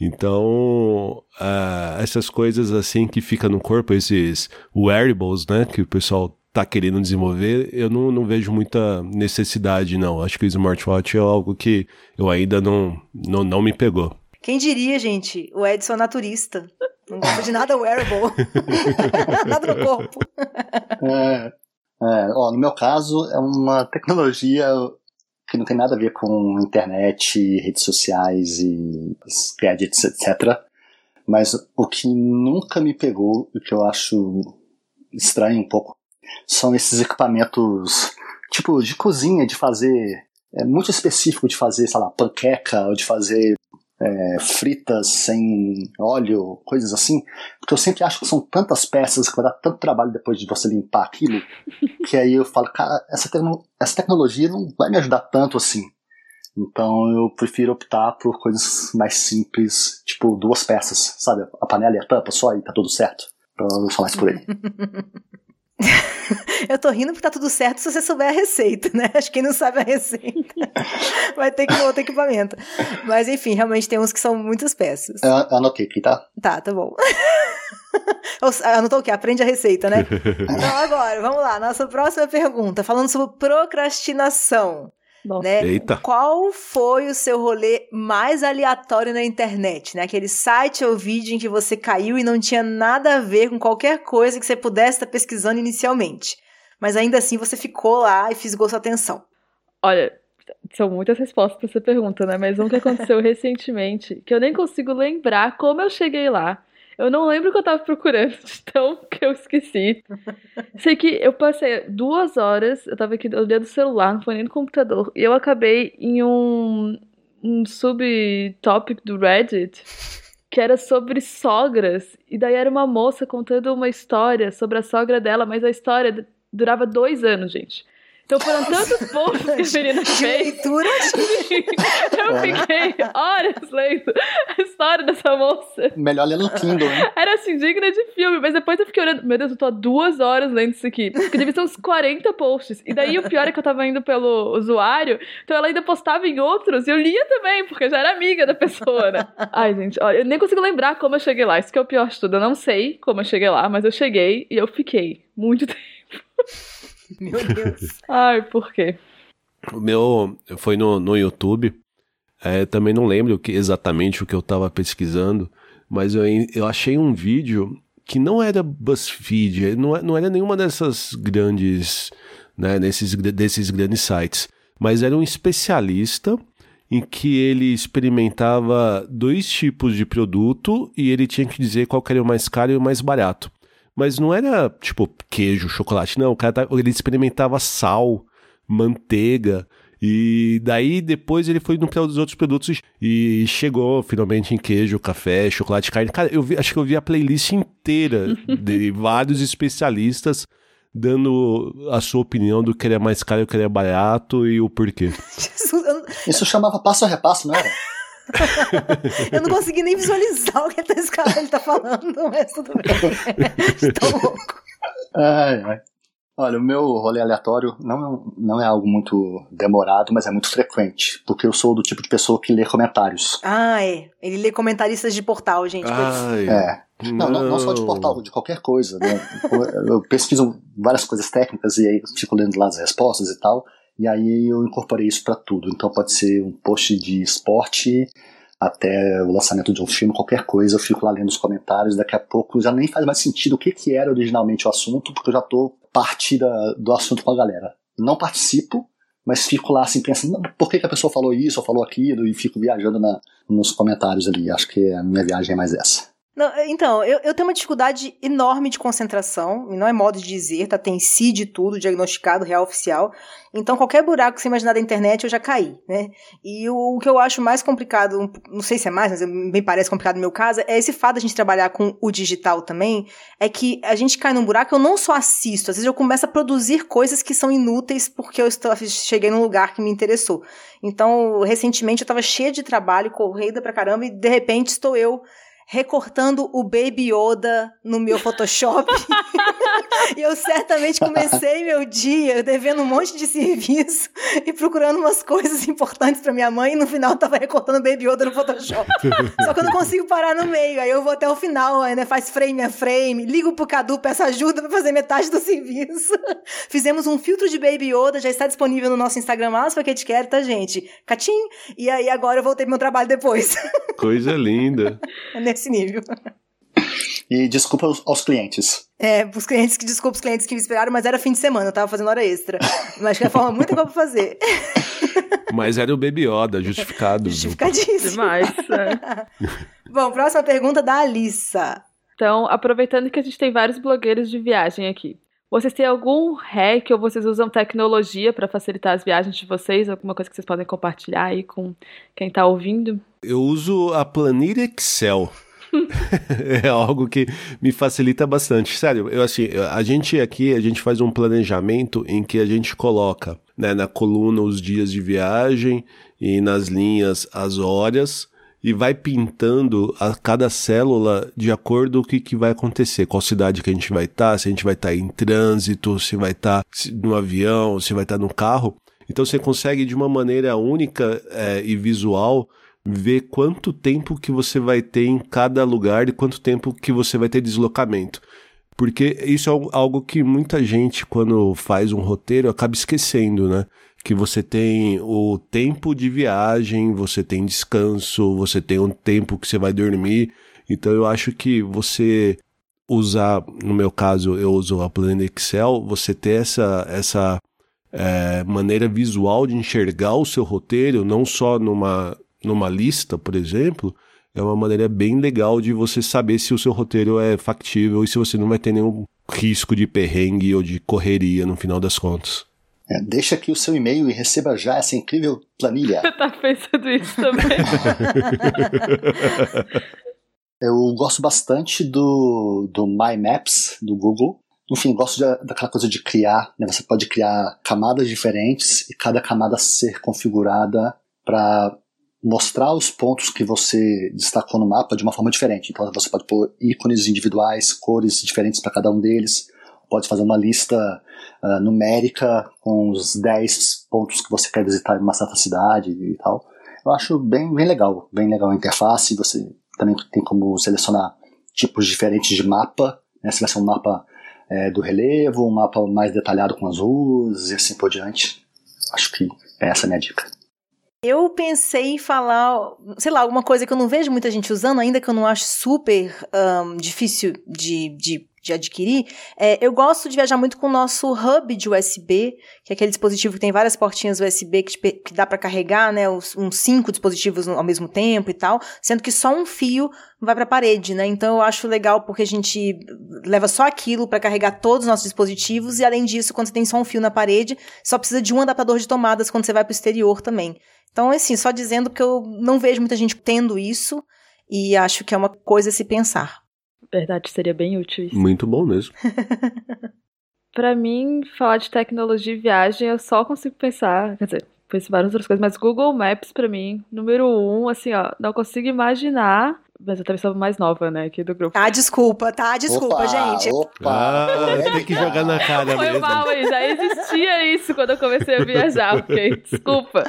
S1: Então, uh, essas coisas assim que fica no corpo, esses wearables, né, que o pessoal tá querendo desenvolver, eu não, não vejo muita necessidade, não. Acho que o smartwatch é algo que eu ainda não, não, não me pegou.
S4: Quem diria, gente? O Edson é naturista. Não gosta de nada wearable. nada no corpo.
S2: É, é, ó, no meu caso, é uma tecnologia que não tem nada a ver com internet, redes sociais e gadgets, etc. Mas o que nunca me pegou, o que eu acho estranho um pouco, são esses equipamentos, tipo, de cozinha, de fazer. É muito específico de fazer, sei lá, panqueca, ou de fazer é, fritas sem óleo, coisas assim, porque eu sempre acho que são tantas peças que vai dar tanto trabalho depois de você limpar aquilo, que aí eu falo, cara, essa, essa tecnologia não vai me ajudar tanto assim. Então eu prefiro optar por coisas mais simples, tipo duas peças, sabe? A panela e a tampa só e tá tudo certo. Então eu vou falar isso por aí.
S4: eu tô rindo porque tá tudo certo se você souber a receita, né? Acho que quem não sabe a receita vai ter que no outro equipamento. Mas enfim, realmente tem uns que são muitas peças.
S2: Eu, eu anotei aqui, tá?
S4: Tá, tá bom. Anotou o quê? Aprende a receita, né? então agora, vamos lá. Nossa próxima pergunta, falando sobre procrastinação. Né?
S1: Eita.
S4: Qual foi o seu rolê mais aleatório na internet? Né? Aquele site ou vídeo em que você caiu e não tinha nada a ver com qualquer coisa que você pudesse estar pesquisando inicialmente. Mas ainda assim você ficou lá e fisgou sua atenção.
S3: Olha, são muitas respostas para essa pergunta, né? Mas um que aconteceu recentemente, que eu nem consigo lembrar como eu cheguei lá. Eu não lembro o que eu tava procurando, então que eu esqueci. Sei que eu passei duas horas, eu tava aqui olhando o celular, não foi nem no computador, e eu acabei em um, um subtopic do Reddit que era sobre sogras. E daí era uma moça contando uma história sobre a sogra dela, mas a história durava dois anos, gente. Então foram tantos posts que a menina fez.
S4: leitura.
S3: Eu fiquei horas lendo a história dessa moça.
S2: Melhor ler no Kindle, hein?
S3: Era assim, digna de filme, mas depois eu fiquei olhando. Meu Deus, eu tô há duas horas lendo isso aqui. Porque devia ser uns 40 posts. E daí o pior é que eu tava indo pelo usuário, então ela ainda postava em outros e eu lia também, porque eu já era amiga da pessoa, né? Ai, gente, olha, eu nem consigo lembrar como eu cheguei lá. Isso que é o pior de tudo. Eu não sei como eu cheguei lá, mas eu cheguei e eu fiquei muito tempo.
S4: Meu Deus.
S3: Ai, por quê?
S1: O meu foi no, no YouTube. É, também não lembro que, exatamente o que eu estava pesquisando, mas eu, eu achei um vídeo que não era BuzzFeed, não, não era nenhuma dessas grandes, né, desses, desses grandes sites, mas era um especialista em que ele experimentava dois tipos de produto e ele tinha que dizer qual era o mais caro e o mais barato. Mas não era tipo queijo, chocolate, não. O cara tá, ele experimentava sal, manteiga. E daí depois ele foi para os outros produtos e chegou finalmente em queijo, café, chocolate, carne. Cara, eu vi, acho que eu vi a playlist inteira de vários especialistas dando a sua opinião do que era mais caro e o que era barato e o porquê.
S2: Isso chamava passo a repasso, não era?
S4: eu não consegui nem visualizar o que esse cara ele tá falando, mas tudo bem. Tô louco.
S2: Ai, ai. Olha, o meu rolê aleatório não é, não é algo muito demorado, mas é muito frequente. Porque eu sou do tipo de pessoa que lê comentários.
S4: Ah, é. Ele lê comentaristas de portal, gente.
S1: Ai,
S2: É. Não, não, não só de portal, de qualquer coisa. Né? Eu pesquiso várias coisas técnicas e aí fico lendo lá as respostas e tal. E aí eu incorporei isso pra tudo. Então pode ser um post de esporte até o lançamento de um filme, qualquer coisa. Eu fico lá lendo os comentários. Daqui a pouco já nem faz mais sentido o que, que era originalmente o assunto, porque eu já tô parte da, do assunto com a galera. Não participo, mas fico lá assim pensando, "Não, por que, que a pessoa falou isso ou falou aquilo? E fico viajando na, nos comentários ali. Acho que a minha viagem é mais essa.
S4: Não, então, eu, eu tenho uma dificuldade enorme de concentração, e não é modo de dizer, tá? Tem CID tudo, diagnosticado, real oficial. Então, qualquer buraco que você imaginar da internet, eu já caí, né? E o, o que eu acho mais complicado, não sei se é mais, mas me parece complicado no meu caso, é esse fato da gente trabalhar com o digital também, é que a gente cai num buraco, eu não só assisto, às vezes eu começo a produzir coisas que são inúteis porque eu estou, cheguei num lugar que me interessou. Então, recentemente eu tava cheia de trabalho, corrida pra caramba, e de repente estou eu recortando o Baby Yoda no meu Photoshop. e eu certamente comecei meu dia devendo um monte de serviço e procurando umas coisas importantes pra minha mãe e no final eu tava recortando o Baby Yoda no Photoshop. Só que eu não consigo parar no meio, aí eu vou até o final, ainda faz frame a frame, ligo pro Cadu, peço ajuda pra fazer metade do serviço. Fizemos um filtro de Baby Yoda, já está disponível no nosso Instagram, Alas Paquete Quer, tá, gente? Catim! E aí agora eu voltei pro meu trabalho depois.
S1: Coisa linda.
S4: É nesse nível.
S2: E desculpa aos, aos clientes.
S4: É, os clientes que, desculpa os clientes que me esperaram, mas era fim de semana, eu tava fazendo hora extra. Mas que é forma muito boa pra fazer.
S1: Mas era o Baby Yoda, justificado.
S4: Justificadíssimo.
S3: Demais. é.
S4: Bom, próxima pergunta da Alissa.
S3: Então, aproveitando que a gente tem vários blogueiros de viagem aqui. Vocês têm algum hack ou vocês usam tecnologia para facilitar as viagens de vocês? Alguma coisa que vocês podem compartilhar aí com quem tá ouvindo?
S1: Eu uso a planilha Excel. é algo que me facilita bastante. Sério, eu assim, a gente aqui, a gente faz um planejamento em que a gente coloca né, na coluna os dias de viagem e nas linhas as horas e vai pintando a cada célula de acordo com o que, que vai acontecer, qual cidade que a gente vai estar, se a gente vai estar em trânsito, se vai estar no avião, se vai estar no carro. Então você consegue de uma maneira única é, e visual ver quanto tempo que você vai ter em cada lugar e quanto tempo que você vai ter deslocamento. Porque isso é algo que muita gente, quando faz um roteiro, acaba esquecendo, né? Que você tem o tempo de viagem, você tem descanso, você tem um tempo que você vai dormir. Então eu acho que você usar, no meu caso, eu uso a planilha Excel, você ter essa, essa é, maneira visual de enxergar o seu roteiro, não só numa, numa lista, por exemplo, é uma maneira bem legal de você saber se o seu roteiro é factível e se você não vai ter nenhum risco de perrengue ou de correria no final das contas.
S2: É, deixa aqui o seu e-mail e receba já essa incrível planilha.
S3: Você tá pensando isso também?
S2: Eu gosto bastante do, do My Maps, do Google, enfim, gosto de, daquela coisa de criar, né? Você pode criar camadas diferentes e cada camada ser configurada para mostrar os pontos que você destacou no mapa de uma forma diferente. Então você pode pôr ícones individuais, cores diferentes para cada um deles, pode fazer uma lista uh, numérica com os 10 pontos que você quer visitar em uma certa cidade e tal. Eu acho bem, bem legal, bem legal a interface. Você também tem como selecionar tipos diferentes de mapa, né? se vai ser um mapa é, do relevo, um mapa mais detalhado com as ruas e assim por diante. Acho que é essa a minha dica.
S4: Eu pensei em falar, sei lá, alguma coisa que eu não vejo muita gente usando, ainda que eu não acho super um, difícil de, de de adquirir, é, eu gosto de viajar muito com o nosso hub de USB, que é aquele dispositivo que tem várias portinhas USB que, te, que dá para carregar, né, uns, uns, cinco dispositivos ao mesmo tempo e tal, sendo que só um fio vai para a parede, né? Então eu acho legal porque a gente leva só aquilo para carregar todos os nossos dispositivos e além disso, quando você tem só um fio na parede, só precisa de um adaptador de tomadas quando você vai para o exterior também. Então, assim, só dizendo que eu não vejo muita gente tendo isso e acho que é uma coisa a se pensar.
S3: Verdade, seria bem útil isso.
S1: Muito bom mesmo.
S3: para mim, falar de tecnologia e viagem, eu só consigo pensar, quer dizer, penso várias outras coisas, mas Google Maps para mim, número um, assim, ó, não consigo imaginar mas eu também sou mais nova, né, aqui do grupo.
S4: Tá, desculpa, tá, desculpa,
S2: opa,
S4: gente.
S2: Opa.
S1: Ah, tem que jogar na cara
S3: Foi
S1: mesmo.
S3: mal aí, já existia isso quando eu comecei a viajar, ok? Desculpa.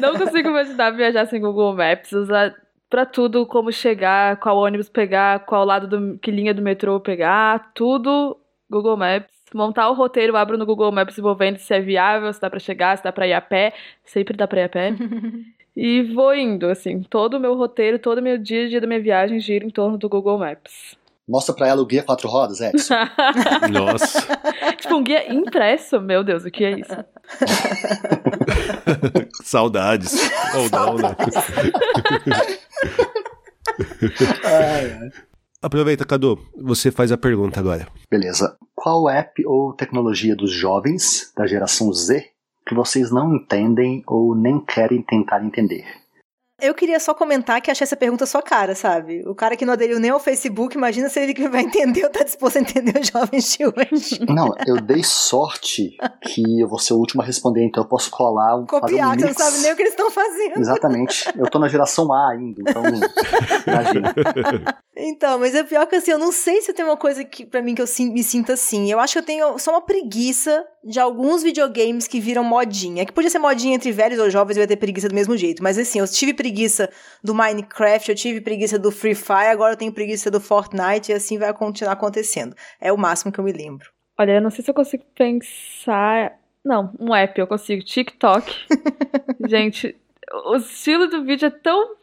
S3: Não consigo imaginar viajar sem Google Maps, usar para tudo, como chegar, qual ônibus pegar, qual lado do que linha do metrô pegar, tudo Google Maps. Montar o roteiro, abro no Google Maps envolvendo se é viável, se dá para chegar, se dá para ir a pé, sempre dá para ir a pé. e vou indo, assim, todo o meu roteiro, todo o meu dia a dia da minha viagem gira em torno do Google Maps.
S2: Mostra pra ela o guia quatro rodas, Edson.
S1: Nossa.
S3: tipo, um guia impresso? Meu Deus, o que é isso?
S1: Saudades. Ou não, né?
S2: ai, ai.
S1: Aproveita, Cadu. Você faz a pergunta agora.
S2: Beleza. Qual app ou tecnologia dos jovens da geração Z que vocês não entendem ou nem querem tentar entender?
S4: Eu queria só comentar que achei essa pergunta sua cara, sabe? O cara que não aderiu nem ao Facebook, imagina se ele vai entender ou tá disposto a entender os jovens de hoje.
S2: Não, eu dei sorte que eu vou ser o último a responder, então eu posso colar um.
S4: Copiar,
S2: um
S4: que você não sabe nem o que eles estão fazendo.
S2: Exatamente. Eu tô na geração A ainda, então. Imagina.
S4: Então, mas é pior que assim, eu não sei se tem uma coisa que para mim que eu me sinta assim. Eu acho que eu tenho só uma preguiça de alguns videogames que viram modinha. Que podia ser modinha entre velhos ou jovens, eu ia ter preguiça do mesmo jeito. Mas assim, eu tive preguiça do Minecraft, eu tive preguiça do Free Fire, agora eu tenho preguiça do Fortnite e assim vai continuar acontecendo. É o máximo que eu me lembro.
S3: Olha, eu não sei se eu consigo pensar. Não, um app eu consigo. TikTok. Gente, o estilo do vídeo é tão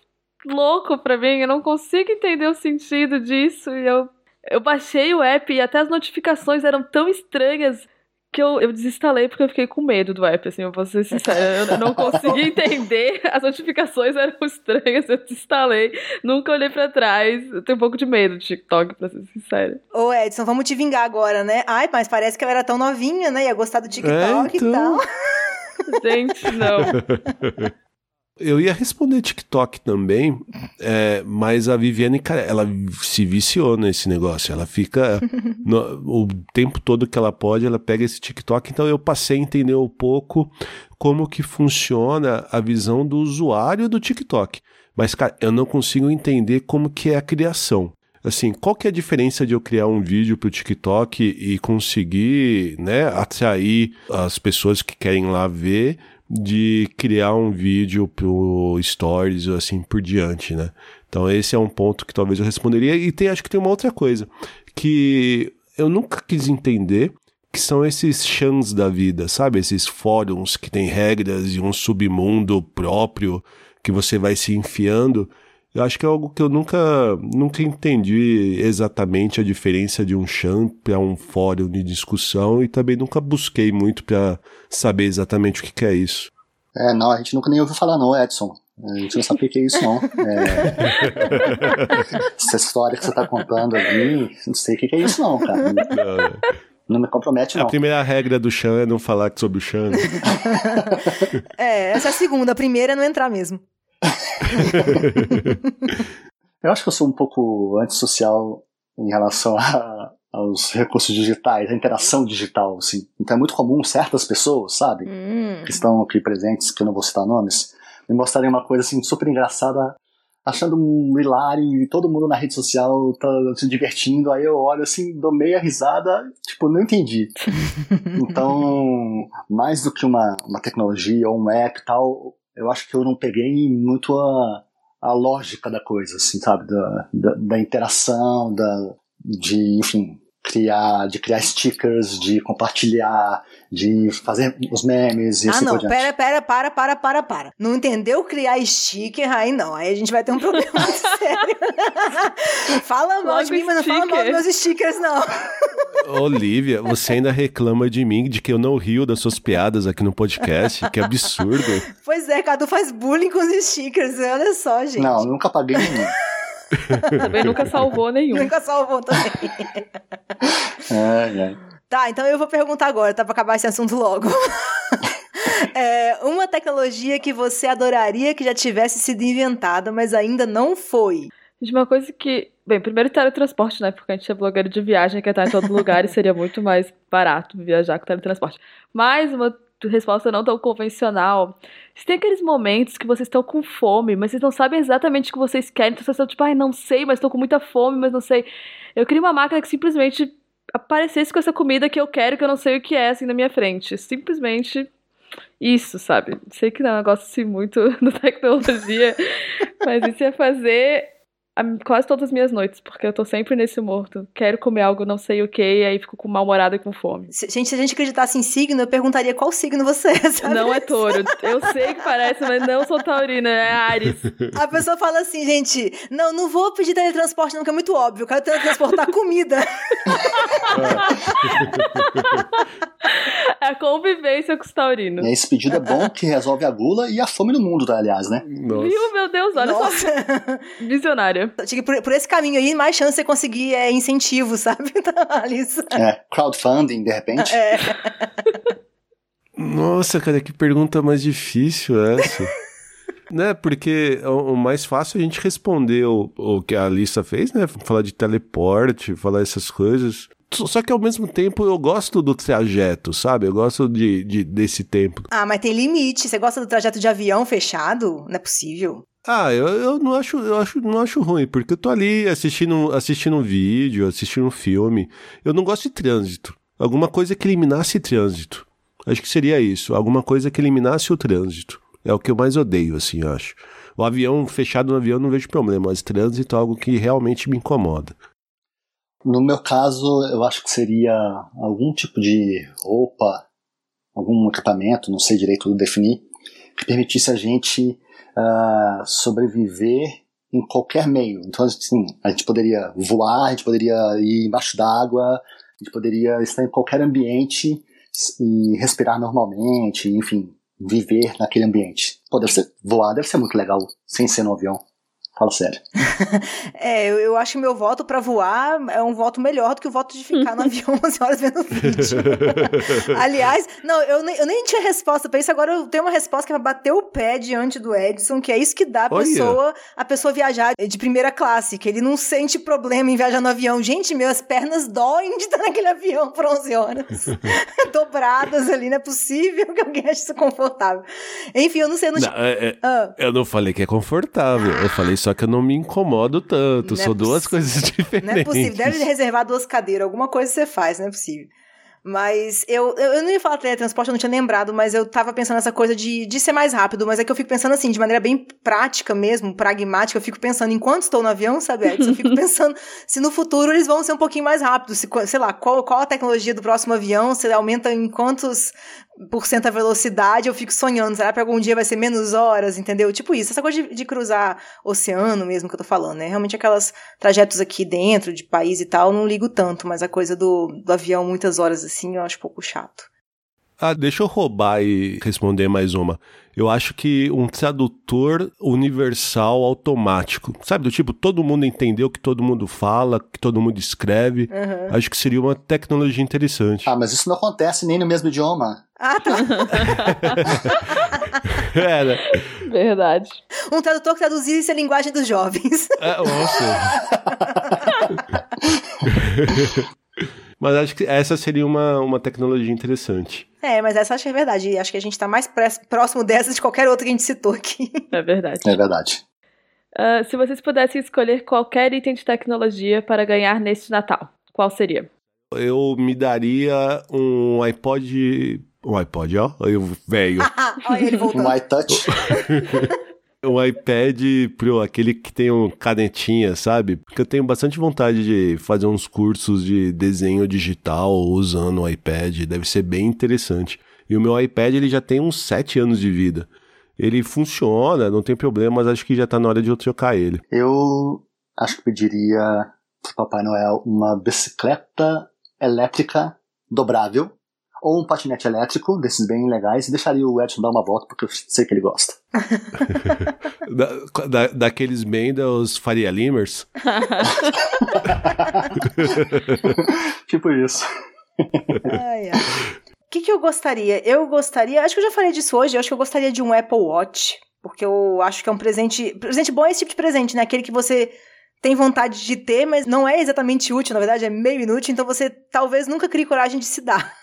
S3: louco pra mim, eu não consigo entender o sentido disso. E eu, eu baixei o app e até as notificações eram tão estranhas que eu, eu desinstalei porque eu fiquei com medo do app, assim, eu vou ser sincera. Eu não consegui entender, as notificações eram estranhas, eu desinstalei, nunca olhei pra trás. Eu tenho um pouco de medo de TikTok, pra ser sincera.
S4: Ô, Edson, vamos te vingar agora, né? Ai, mas parece que ela era tão novinha, né? Ia gostar do TikTok é, então... e tal.
S3: Gente, não.
S1: Eu ia responder TikTok também, é, mas a Viviane, cara, ela se viciou nesse negócio. Ela fica no, o tempo todo que ela pode, ela pega esse TikTok. Então eu passei a entender um pouco como que funciona a visão do usuário do TikTok. Mas, cara, eu não consigo entender como que é a criação. Assim, qual que é a diferença de eu criar um vídeo para o TikTok e conseguir, né, atrair as pessoas que querem lá ver de criar um vídeo pro Stories ou assim por diante, né? Então esse é um ponto que talvez eu responderia. E tem, acho que tem uma outra coisa que eu nunca quis entender, que são esses chans da vida, sabe? Esses fóruns que tem regras e um submundo próprio que você vai se enfiando. Eu acho que é algo que eu nunca, nunca entendi exatamente a diferença de um chan para um fórum de discussão e também nunca busquei muito para saber exatamente o que, que, é isso.
S2: É, não, a gente nunca nem ouviu falar não, Edson. A gente não sabe o que é isso, não. É... Essa história que você está contando ali, não sei o que é isso, não, cara. Não, não me compromete, não.
S1: A primeira regra do Chan é não falar sobre o Chan.
S4: é, essa é a segunda. A primeira é não entrar mesmo.
S2: eu acho que eu sou um pouco antissocial em relação a, ao os recursos digitais, a interação digital, assim. Então é muito comum certas pessoas, sabe,
S4: Hum.
S2: que estão aqui presentes, que eu não vou citar nomes, me mostrarem uma coisa assim super engraçada, achando um hilário e todo mundo na rede social tá se divertindo, aí eu olho assim, dou meia risada, tipo, não entendi. então, mais do que uma, uma tecnologia ou um app e tal, eu acho que eu não peguei muito a, a lógica da coisa, assim, sabe, da, da, da interação, da, de, enfim, criar, de criar stickers, de compartilhar, de fazer os memes e
S4: Ah,
S2: assim
S4: não,
S2: por diante.
S4: pera, pera, para, para, para, para. Não entendeu criar sticker? Aí não, aí a gente vai ter um problema sério. fala mal de mim, mas não fala mal dos meus stickers, não.
S1: Olivia, você ainda reclama de mim, de que eu não rio das suas piadas aqui no podcast? Que absurdo.
S4: Pois é, Cadu faz bullying com os stickers, olha só, gente.
S2: Não, nunca paguei nenhum.
S3: Também nunca salvou nenhum.
S4: Nunca salvou também.
S2: é, é.
S4: Tá, então eu vou perguntar agora, tá? Pra acabar esse assunto logo. É, uma tecnologia que você adoraria que já tivesse sido inventada, mas ainda não foi.
S3: Gente, uma coisa que. Bem, primeiro teletransporte, né? Porque a gente é blogueiro de viagem, quer estar em todo lugar e seria muito mais barato viajar com teletransporte. Mas uma resposta não tão convencional. Se tem aqueles momentos que vocês estão com fome, mas vocês não sabem exatamente o que vocês querem, então vocês estão tipo, ai, não sei, mas estou com muita fome, mas não sei. Eu queria uma máquina que simplesmente aparecesse com essa comida que eu quero, que eu não sei o que é, assim, na minha frente. Simplesmente isso, sabe? Sei que não é um negócio assim muito da tecnologia, mas isso ia fazer quase todas as minhas noites, porque eu tô sempre nesse morto. Quero comer algo, não sei o que, e aí fico com mal-humorada e com fome.
S4: Se, gente, se a gente acreditasse em signo, eu perguntaria qual signo você é, sabe?
S3: Não é touro. Eu sei que parece, mas não sou taurina, é Ares.
S4: A pessoa fala assim, gente, não, não vou pedir teletransporte não, que é muito óbvio, eu quero teletransportar comida.
S3: É a convivência com os taurinos.
S2: E esse pedido é bom que resolve a gula e a fome no mundo, tá, aliás, né?
S1: Nossa.
S3: Viu, meu Deus, olha só.
S4: Nossa.
S3: Visionária.
S4: Que por, por esse caminho aí, mais chance de você conseguir é, incentivo, sabe? Então, Alice.
S2: É, crowdfunding, de repente.
S4: É.
S1: Nossa, cara, que pergunta mais difícil essa. né, porque o, mais fácil é a gente responder o, o que a Alissa fez, né? Falar de teleporte, falar essas coisas. Só- Só que ao mesmo tempo eu gosto do trajeto, sabe? Eu gosto de, de- desse tempo.
S4: Ah, mas tem limite. Você gosta do trajeto de avião fechado? Não é possível.
S1: Ah, eu, eu não acho, eu acho, não acho ruim, porque eu tô ali assistindo, assistindo um vídeo, assistindo um filme. Eu não gosto de trânsito. Alguma coisa que eliminasse trânsito. Acho que seria isso. Alguma coisa que eliminasse o trânsito. É o que eu mais odeio, assim, eu acho. O avião, fechado no avião, não vejo problema, mas trânsito é algo que realmente me incomoda.
S2: No meu caso, eu acho que seria algum tipo de roupa, algum equipamento, não sei direito definir, que permitisse a gente ah, sobreviver em qualquer meio. Então, assim, a gente poderia voar, a gente poderia ir embaixo d'água, a gente poderia estar em qualquer ambiente e respirar normalmente, enfim, viver naquele ambiente. Pô, deve ser, voar deve ser muito legal, sem ser no avião. Fala sério.
S4: É, eu, eu acho que meu voto pra voar é um voto melhor do que o voto de ficar no avião 11 horas vendo vídeo. Aliás, não, eu nem, eu nem tinha resposta pra isso, agora eu tenho uma resposta que é pra bater o pé diante do Edson, que é isso que dá a pessoa, a pessoa viajar de primeira classe, que ele não sente problema em viajar no avião. Gente, minhas pernas doem de estar naquele avião por 11 horas. Dobradas ali, não é possível que alguém ache isso confortável. Enfim, eu não sei, eu não,
S1: Não, é- é-
S4: Ah.
S1: eu não falei que é confortável, eu falei só que eu não me incomodo tanto.
S4: Não é
S1: São duas
S4: possi-
S1: coisas diferentes.
S4: Não é possível. Deve reservar duas cadeiras. Alguma coisa você faz, não é possível. Mas eu, eu, não ia falar teletransporte, eu não tinha lembrado, mas eu tava pensando nessa coisa de, de ser mais rápido. Mas é que eu fico pensando assim, de maneira bem prática mesmo, pragmática. Eu fico pensando, enquanto estou no avião, sabe, Edson? Eu fico pensando se no futuro eles vão ser um pouquinho mais rápidos. Se, sei lá, qual, qual a tecnologia do próximo avião, se aumenta em quantos por cento a velocidade, eu fico sonhando. Será que algum dia vai ser menos horas, entendeu? Tipo isso, essa coisa de, de cruzar oceano mesmo que eu tô falando, né? Realmente aquelas trajetos aqui dentro de país e tal, eu não ligo tanto, mas a coisa do, do avião muitas horas assim, eu acho um pouco chato.
S1: Ah, deixa eu roubar e responder mais uma. Eu acho que um tradutor universal automático. Sabe, do tipo, todo mundo entendeu o que todo mundo fala, que todo mundo escreve.
S4: Uhum.
S1: Acho que seria uma tecnologia interessante.
S2: Ah, mas isso não acontece nem no mesmo idioma.
S4: Ah, tá.
S1: É, né?
S3: Verdade.
S4: Um tradutor que traduzisse a linguagem dos jovens.
S1: É, nossa. Mas acho que essa seria uma, uma tecnologia interessante.
S4: É, mas essa acho que é verdade. Acho que a gente tá mais próximo dessa de qualquer outra que a gente citou aqui.
S3: É verdade.
S2: É verdade.
S3: Uh, se vocês pudessem escolher qualquer item de tecnologia para ganhar neste Natal, qual seria?
S1: Eu me daria um iPod. Um iPod, ó. Eu, velho.
S2: Um iTouch.
S1: um iPad pro aquele que tem um canetinha, sabe? Porque eu tenho bastante vontade de fazer uns cursos de desenho digital usando o iPad, deve ser bem interessante. E o meu iPad ele já tem uns 7 anos de vida. Ele funciona, não tem problema, mas acho que já tá na hora de eu trocar ele.
S2: Eu acho que pediria pro Papai Noel uma bicicleta elétrica dobrável ou um patinete elétrico, desses bem legais, e deixaria o Edson dar uma volta, porque eu sei que ele gosta.
S1: da, da, daqueles bem dos Faria Limers?
S2: tipo isso.
S4: Ai, ai. O que, que eu gostaria? Eu gostaria, acho que eu já falei disso hoje, eu acho que eu gostaria de um Apple Watch, porque eu acho que é um presente. Presente bom é esse tipo de presente, né? Aquele que você tem vontade de ter, mas não é exatamente útil, na verdade é meio inútil, então você talvez nunca crie coragem de se dar.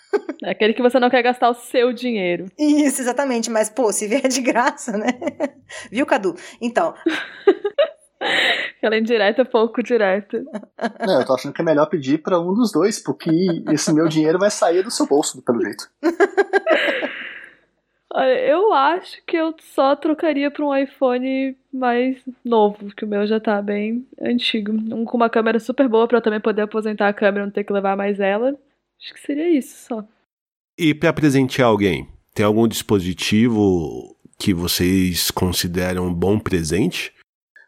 S3: É aquele que você não quer gastar o seu dinheiro.
S4: Isso, exatamente, mas pô, se vier de graça, né? Viu, Cadu? Então.
S3: Aquela indireta é pouco direta.
S2: Não, eu tô achando que é melhor pedir para um dos dois, porque esse meu dinheiro vai sair do seu bolso, pelo jeito.
S3: Olha, eu acho que eu só trocaria para um iPhone mais novo, que o meu já tá bem antigo. Um com uma câmera super boa para eu também poder aposentar a câmera, não ter que levar mais ela. Acho que seria isso só.
S1: E para presentear alguém, tem algum dispositivo que vocês consideram um bom presente?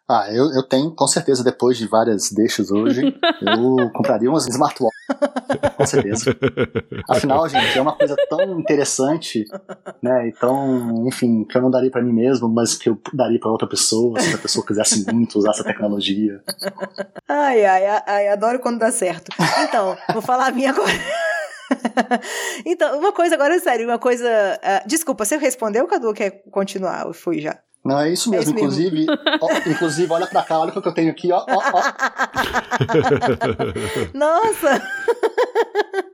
S2: Ah, eu, eu tenho, com certeza, depois de várias deixas hoje, eu compraria umas smartwatch. com certeza. Afinal, gente, é uma coisa tão interessante, né? Então, enfim, que eu não daria para mim mesmo, mas que eu daria para outra pessoa, se a pessoa quisesse muito usar essa tecnologia.
S4: Ai, ai, ai, adoro quando dá certo. Então, vou falar a minha agora. então, uma coisa agora, sério, uma coisa. Uh, desculpa, você respondeu, Cadu, quer continuar? Eu fui já.
S2: Não, é isso mesmo. É inclusive, mesmo. Ó, inclusive, olha pra cá, olha o que eu tenho aqui, ó, ó, ó.
S4: Nossa!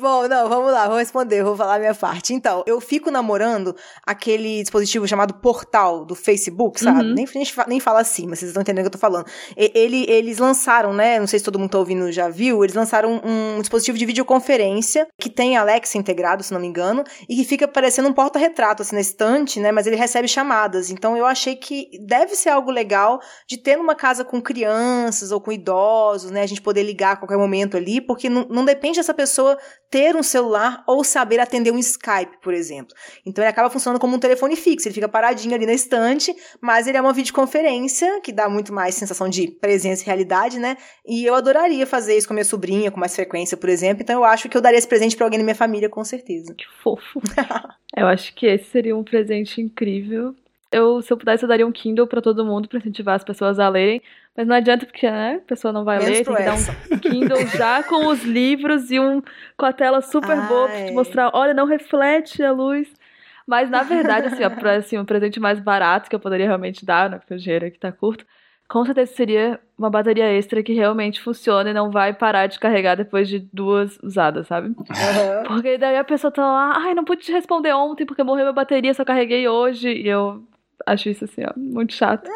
S4: Bom, não, vamos lá, vou responder, vou falar a minha parte. Então, eu fico namorando aquele dispositivo chamado Portal do Facebook, sabe? Uhum. Nem, nem, nem fala assim, mas vocês estão entendendo o que eu tô falando. Ele, eles lançaram, né? Não sei se todo mundo tá ouvindo já viu, eles lançaram um, dispositivo de videoconferência que tem Alexa integrado, se não me engano, e que fica parecendo um porta-retrato, assim, na estante, né? Mas ele recebe chamadas. Então, eu achei que deve ser algo legal de ter numa casa com crianças ou com idosos, né? A gente poder ligar a qualquer momento ali, porque não, não depende dessa pessoa pessoa ter um celular ou saber atender um Skype, por exemplo. Então ele acaba funcionando como um telefone fixo, ele fica paradinho ali na estante, mas ele é uma videoconferência que dá muito mais sensação de presença e realidade, né? E eu adoraria fazer isso com minha sobrinha com mais frequência, por exemplo. Então eu acho que eu daria esse presente para alguém da minha família, com certeza.
S3: Que fofo. eu acho que esse seria um presente incrível. Eu, se eu pudesse, eu daria um Kindle para todo mundo para incentivar as pessoas a lerem. Mas não adianta porque né, a pessoa não vai Menos ler, tem que dar um Kindle já com os livros e um com a tela super Ai. boa pra te mostrar, olha, não reflete a luz. Mas na verdade, assim, ó, pra, assim, um presente mais barato que eu poderia realmente dar, né, porque o dinheiro aqui tá curto, com certeza seria uma bateria extra que realmente funciona e não vai parar de carregar depois de duas usadas, sabe? Uhum. Porque daí a pessoa tá lá, ai, não pude te responder ontem porque morreu minha bateria, só carreguei hoje. E eu acho isso assim, ó, muito chato.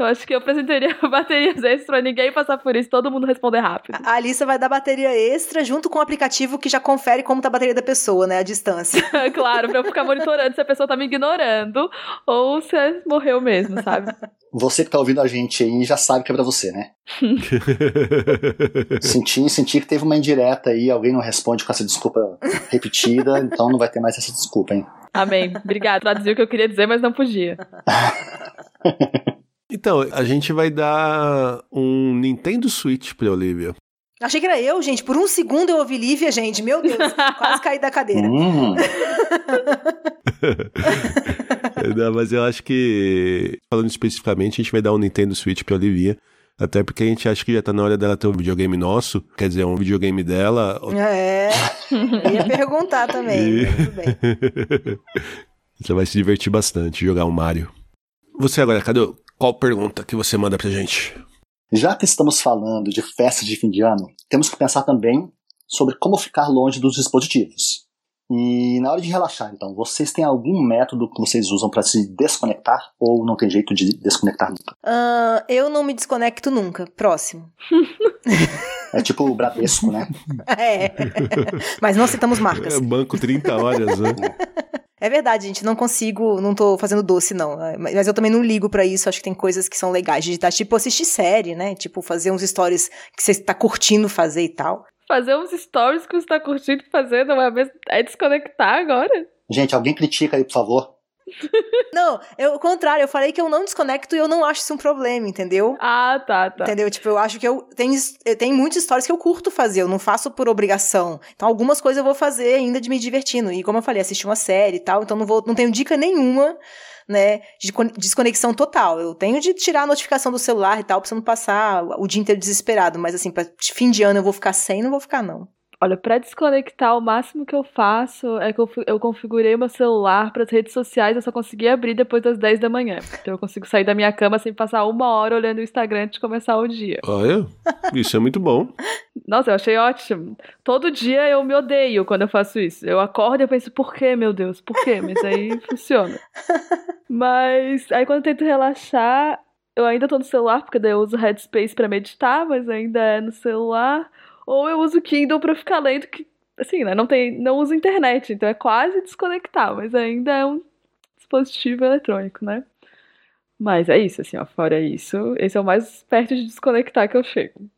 S3: Então acho que eu apresentaria baterias extra pra ninguém passar por isso, todo mundo responder rápido.
S4: A Alissa vai dar bateria extra junto com o aplicativo que já confere como tá a bateria da pessoa, né? A distância.
S3: claro, pra eu ficar monitorando se a pessoa tá me ignorando ou se morreu mesmo, sabe?
S2: Você que tá ouvindo a gente aí já sabe que é pra você, né? senti, senti que teve uma indireta aí, alguém não responde com essa desculpa repetida, então não vai ter mais essa desculpa, hein?
S3: Amém. Obrigada. Traduziu o que eu queria dizer, mas não podia.
S1: Então, a gente vai dar um Nintendo Switch pra Olivia.
S4: Achei que era eu, gente. Por um segundo eu ouvi Lívia, gente. Meu Deus, quase caí da cadeira.
S2: Hum.
S1: Não, mas eu acho que, falando especificamente, a gente vai dar um Nintendo Switch pra Olivia. Até porque a gente acha que já tá na hora dela ter um videogame nosso, quer dizer, um videogame dela.
S4: É, ia perguntar também. E... Tudo bem.
S1: Você vai se divertir bastante jogar um Mario. Você agora, Cadu, qual pergunta que você manda pra gente?
S2: Já que estamos falando de festas de fim de ano, temos que pensar também sobre como ficar longe dos dispositivos. E na hora de relaxar, então, vocês têm algum método que vocês usam para se desconectar ou não tem jeito de desconectar nunca?
S4: Uh, eu não me desconecto nunca. Próximo.
S2: É tipo o Bradesco, né?
S4: é. Mas não citamos marcas.
S1: É banco 30 horas, né?
S4: É verdade, gente. Não consigo, não tô fazendo doce, não. Mas eu também não ligo para isso. Acho que tem coisas que são legais de digitar, tipo assistir série, né? Tipo, fazer uns stories que você tá curtindo fazer e tal
S3: fazer uns stories que você tá curtindo fazer, não é mesmo? É desconectar agora?
S2: Gente, alguém critica aí, por favor.
S4: não, eu, o contrário, eu falei que eu não desconecto e eu não acho isso um problema, entendeu?
S3: Ah, tá, tá.
S4: Entendeu? Tipo, eu acho que eu tenho, tem muitas histórias que eu curto fazer, eu não faço por obrigação. Então, algumas coisas eu vou fazer ainda de me divertindo. E como eu falei, assistir uma série e tal, então não vou, não tenho dica nenhuma né, de desconexão total. Eu tenho de tirar a notificação do celular e tal, pra você não passar o dia inteiro desesperado. Mas assim, pra fim de ano eu vou ficar sem, não vou ficar, não.
S3: Olha, para desconectar, o máximo que eu faço é que eu, eu configurei meu celular para as redes sociais, eu só consegui abrir depois das 10 da manhã. Então eu consigo sair da minha cama sem passar uma hora olhando o Instagram antes de começar o dia.
S1: Olha, isso é muito bom.
S3: Nossa, eu achei ótimo. Todo dia eu me odeio quando eu faço isso. Eu acordo e eu penso, por que, meu Deus? Por quê? Mas aí funciona. Mas aí quando eu tento relaxar, eu ainda tô no celular, porque daí eu uso Headspace para meditar, mas ainda é no celular. Ou eu uso Kindle para ficar lendo, que, assim, né? Não, tem, não uso internet, então é quase desconectar, mas ainda é um dispositivo eletrônico, né? Mas é isso, assim, ó, fora isso, esse é o mais perto de desconectar que eu chego.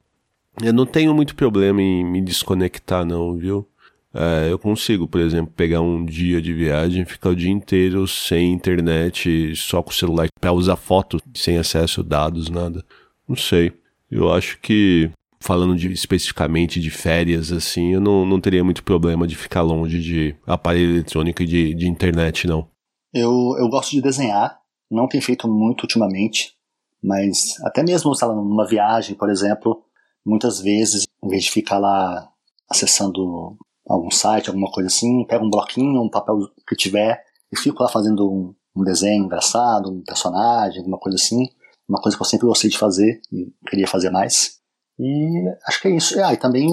S1: Eu não tenho muito problema em me desconectar, não, viu? É, eu consigo, por exemplo, pegar um dia de viagem, ficar o dia inteiro sem internet, só com o celular para usar foto, sem acesso dados, nada. Não sei. Eu acho que falando de, especificamente de férias, assim, eu não, não teria muito problema de ficar longe de aparelho eletrônico e de, de internet, não.
S2: Eu, eu gosto de desenhar, não tenho feito muito ultimamente, mas até mesmo, sei lá, numa viagem, por exemplo, muitas vezes, em vez de ficar lá acessando algum site, alguma coisa assim, pego um bloquinho, um papel que tiver e fico lá fazendo um, um desenho engraçado, um personagem, alguma coisa assim. Uma coisa que eu sempre gostei de fazer e queria fazer mais. E acho que é isso. Ah, e também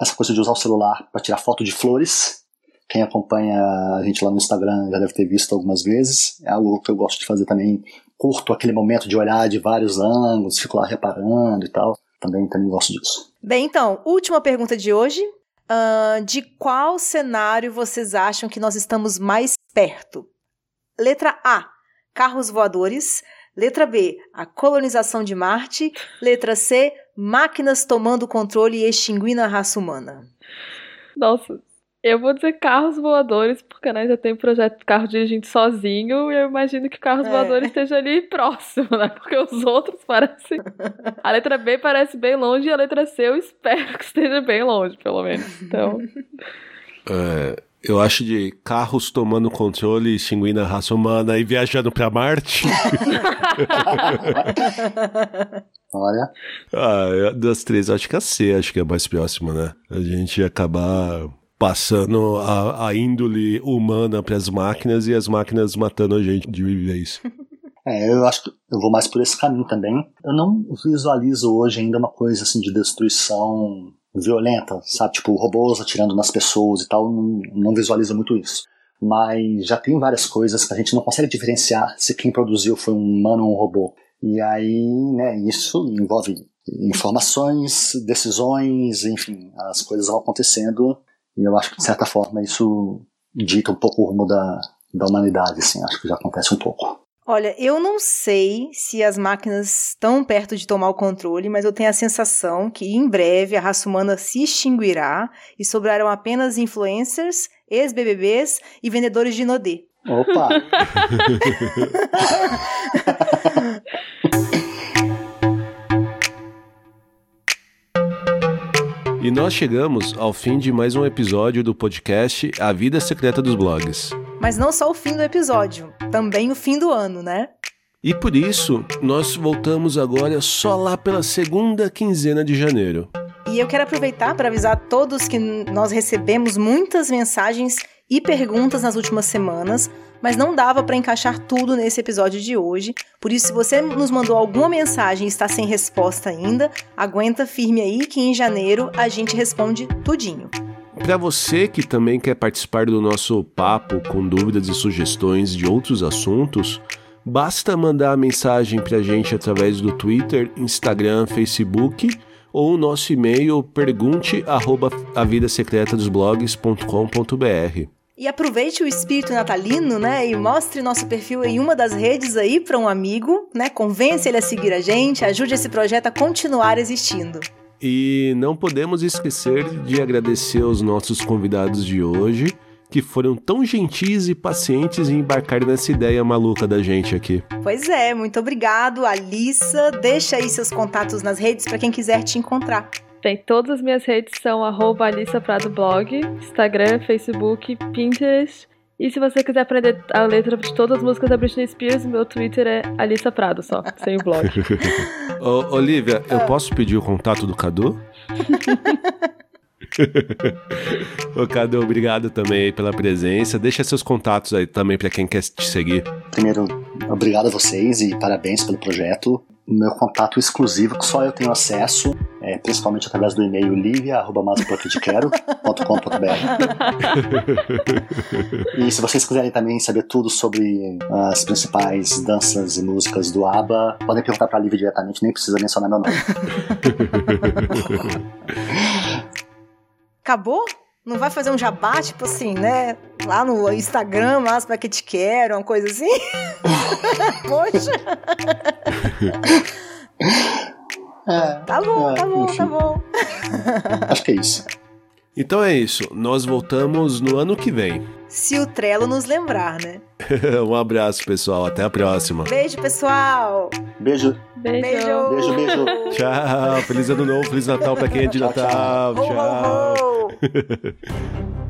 S2: essa coisa de usar o celular para tirar foto de flores. Quem acompanha a gente lá no Instagram já deve ter visto algumas vezes. É algo que eu gosto de fazer também. Curto aquele momento de olhar de vários ângulos, fico lá reparando e tal. Também, também gosto disso.
S4: Bem, então, última pergunta de hoje. Uh, de qual cenário vocês acham que nós estamos mais perto? Letra A: carros voadores. Letra B: a colonização de Marte. Letra C: máquinas tomando controle e extinguindo a raça humana?
S3: Nossa, eu vou dizer carros voadores, porque né, já tem o projeto de carro dirigindo sozinho, e eu imagino que carros é. voadores esteja ali próximo, né? Porque os outros parecem. A letra B parece bem longe e a letra C eu espero que esteja bem longe, pelo menos. Então.
S1: É, eu acho de carros tomando controle, extinguindo a raça humana e viajando para Marte.
S2: Olha.
S1: Ah, das três, acho que a C, acho que é mais próxima, né? A gente acabar passando a, a índole humana para as máquinas e as máquinas matando a gente de vez.
S2: É, eu acho que eu vou mais por esse caminho também. Eu não visualizo hoje ainda uma coisa assim de destruição violenta, sabe? Tipo, robôs atirando nas pessoas e tal. Não, não visualizo muito isso. Mas já tem várias coisas que a gente não consegue diferenciar se quem produziu foi um humano ou um robô. E aí, né, isso envolve informações, decisões, enfim, as coisas vão acontecendo e eu acho que de certa forma isso dita um pouco o rumo da, da humanidade, assim, acho que já acontece um pouco.
S4: Olha, eu não sei se as máquinas estão perto de tomar o controle, mas eu tenho a sensação que em breve a raça humana se extinguirá e sobrarão apenas influencers, ex-BBBs e vendedores de Nodê.
S2: Opa!
S1: E nós chegamos ao fim de mais um episódio do podcast A Vida Secreta dos Blogs.
S4: Mas não só o fim do episódio, também o fim do ano, né?
S1: E por isso, nós voltamos agora só lá pela segunda quinzena de janeiro.
S4: E eu quero aproveitar para avisar a todos que nós recebemos muitas mensagens e perguntas nas últimas semanas mas não dava para encaixar tudo nesse episódio de hoje. Por isso, se você nos mandou alguma mensagem e está sem resposta ainda, aguenta firme aí que em janeiro a gente responde tudinho.
S1: Para você que também quer participar do nosso papo com dúvidas e sugestões de outros assuntos, basta mandar a mensagem para a gente através do Twitter, Instagram, Facebook ou o nosso e-mail pergunte@avidasecretadosblogs.com.br.
S4: E aproveite o espírito natalino, né? E mostre nosso perfil em uma das redes aí para um amigo, né? Convence ele a seguir a gente, ajude esse projeto a continuar existindo.
S1: E não podemos esquecer de agradecer aos nossos convidados de hoje, que foram tão gentis e pacientes em embarcar nessa ideia maluca da gente aqui.
S4: Pois é, muito obrigado, Alissa. Deixa aí seus contatos nas redes para quem quiser te encontrar.
S3: Bem, todas as minhas redes são arroba Alissa Prado Blog, Instagram, Facebook, Pinterest. E se você quiser aprender a letra de todas as músicas da Britney Spears, meu Twitter é Alissa Prado só, sem o blog.
S1: Ô, Olivia, eu posso pedir o contato do Cadu? Ô, Cadu, obrigado também pela presença. Deixa seus contatos aí também para quem quer te seguir.
S2: Primeiro, obrigado a vocês e parabéns pelo projeto meu contato exclusivo que só eu tenho acesso, é, principalmente através do e-mail livia.masapodquero.com.br E se vocês quiserem também saber tudo sobre as principais danças e músicas do ABBA, podem perguntar para a Lívia diretamente, nem precisa mencionar meu nome.
S4: Acabou? Não vai fazer um jabá, tipo assim, né? Lá no Instagram, mas pra que te quero, uma coisa assim? Poxa! É, tá bom, é, tá bom, enfim. tá bom.
S2: Acho que é isso.
S1: Então é isso. Nós voltamos no ano que vem.
S4: Se o Trello nos lembrar, né?
S1: um abraço, pessoal. Até a próxima.
S4: Beijo, pessoal.
S2: Beijo.
S3: Beijo.
S4: Beijo,
S2: beijo.
S1: Tchau. Feliz ano novo, feliz Natal pra quem é de
S2: tchau,
S1: Natal.
S2: Tchau.
S1: tchau.
S5: Free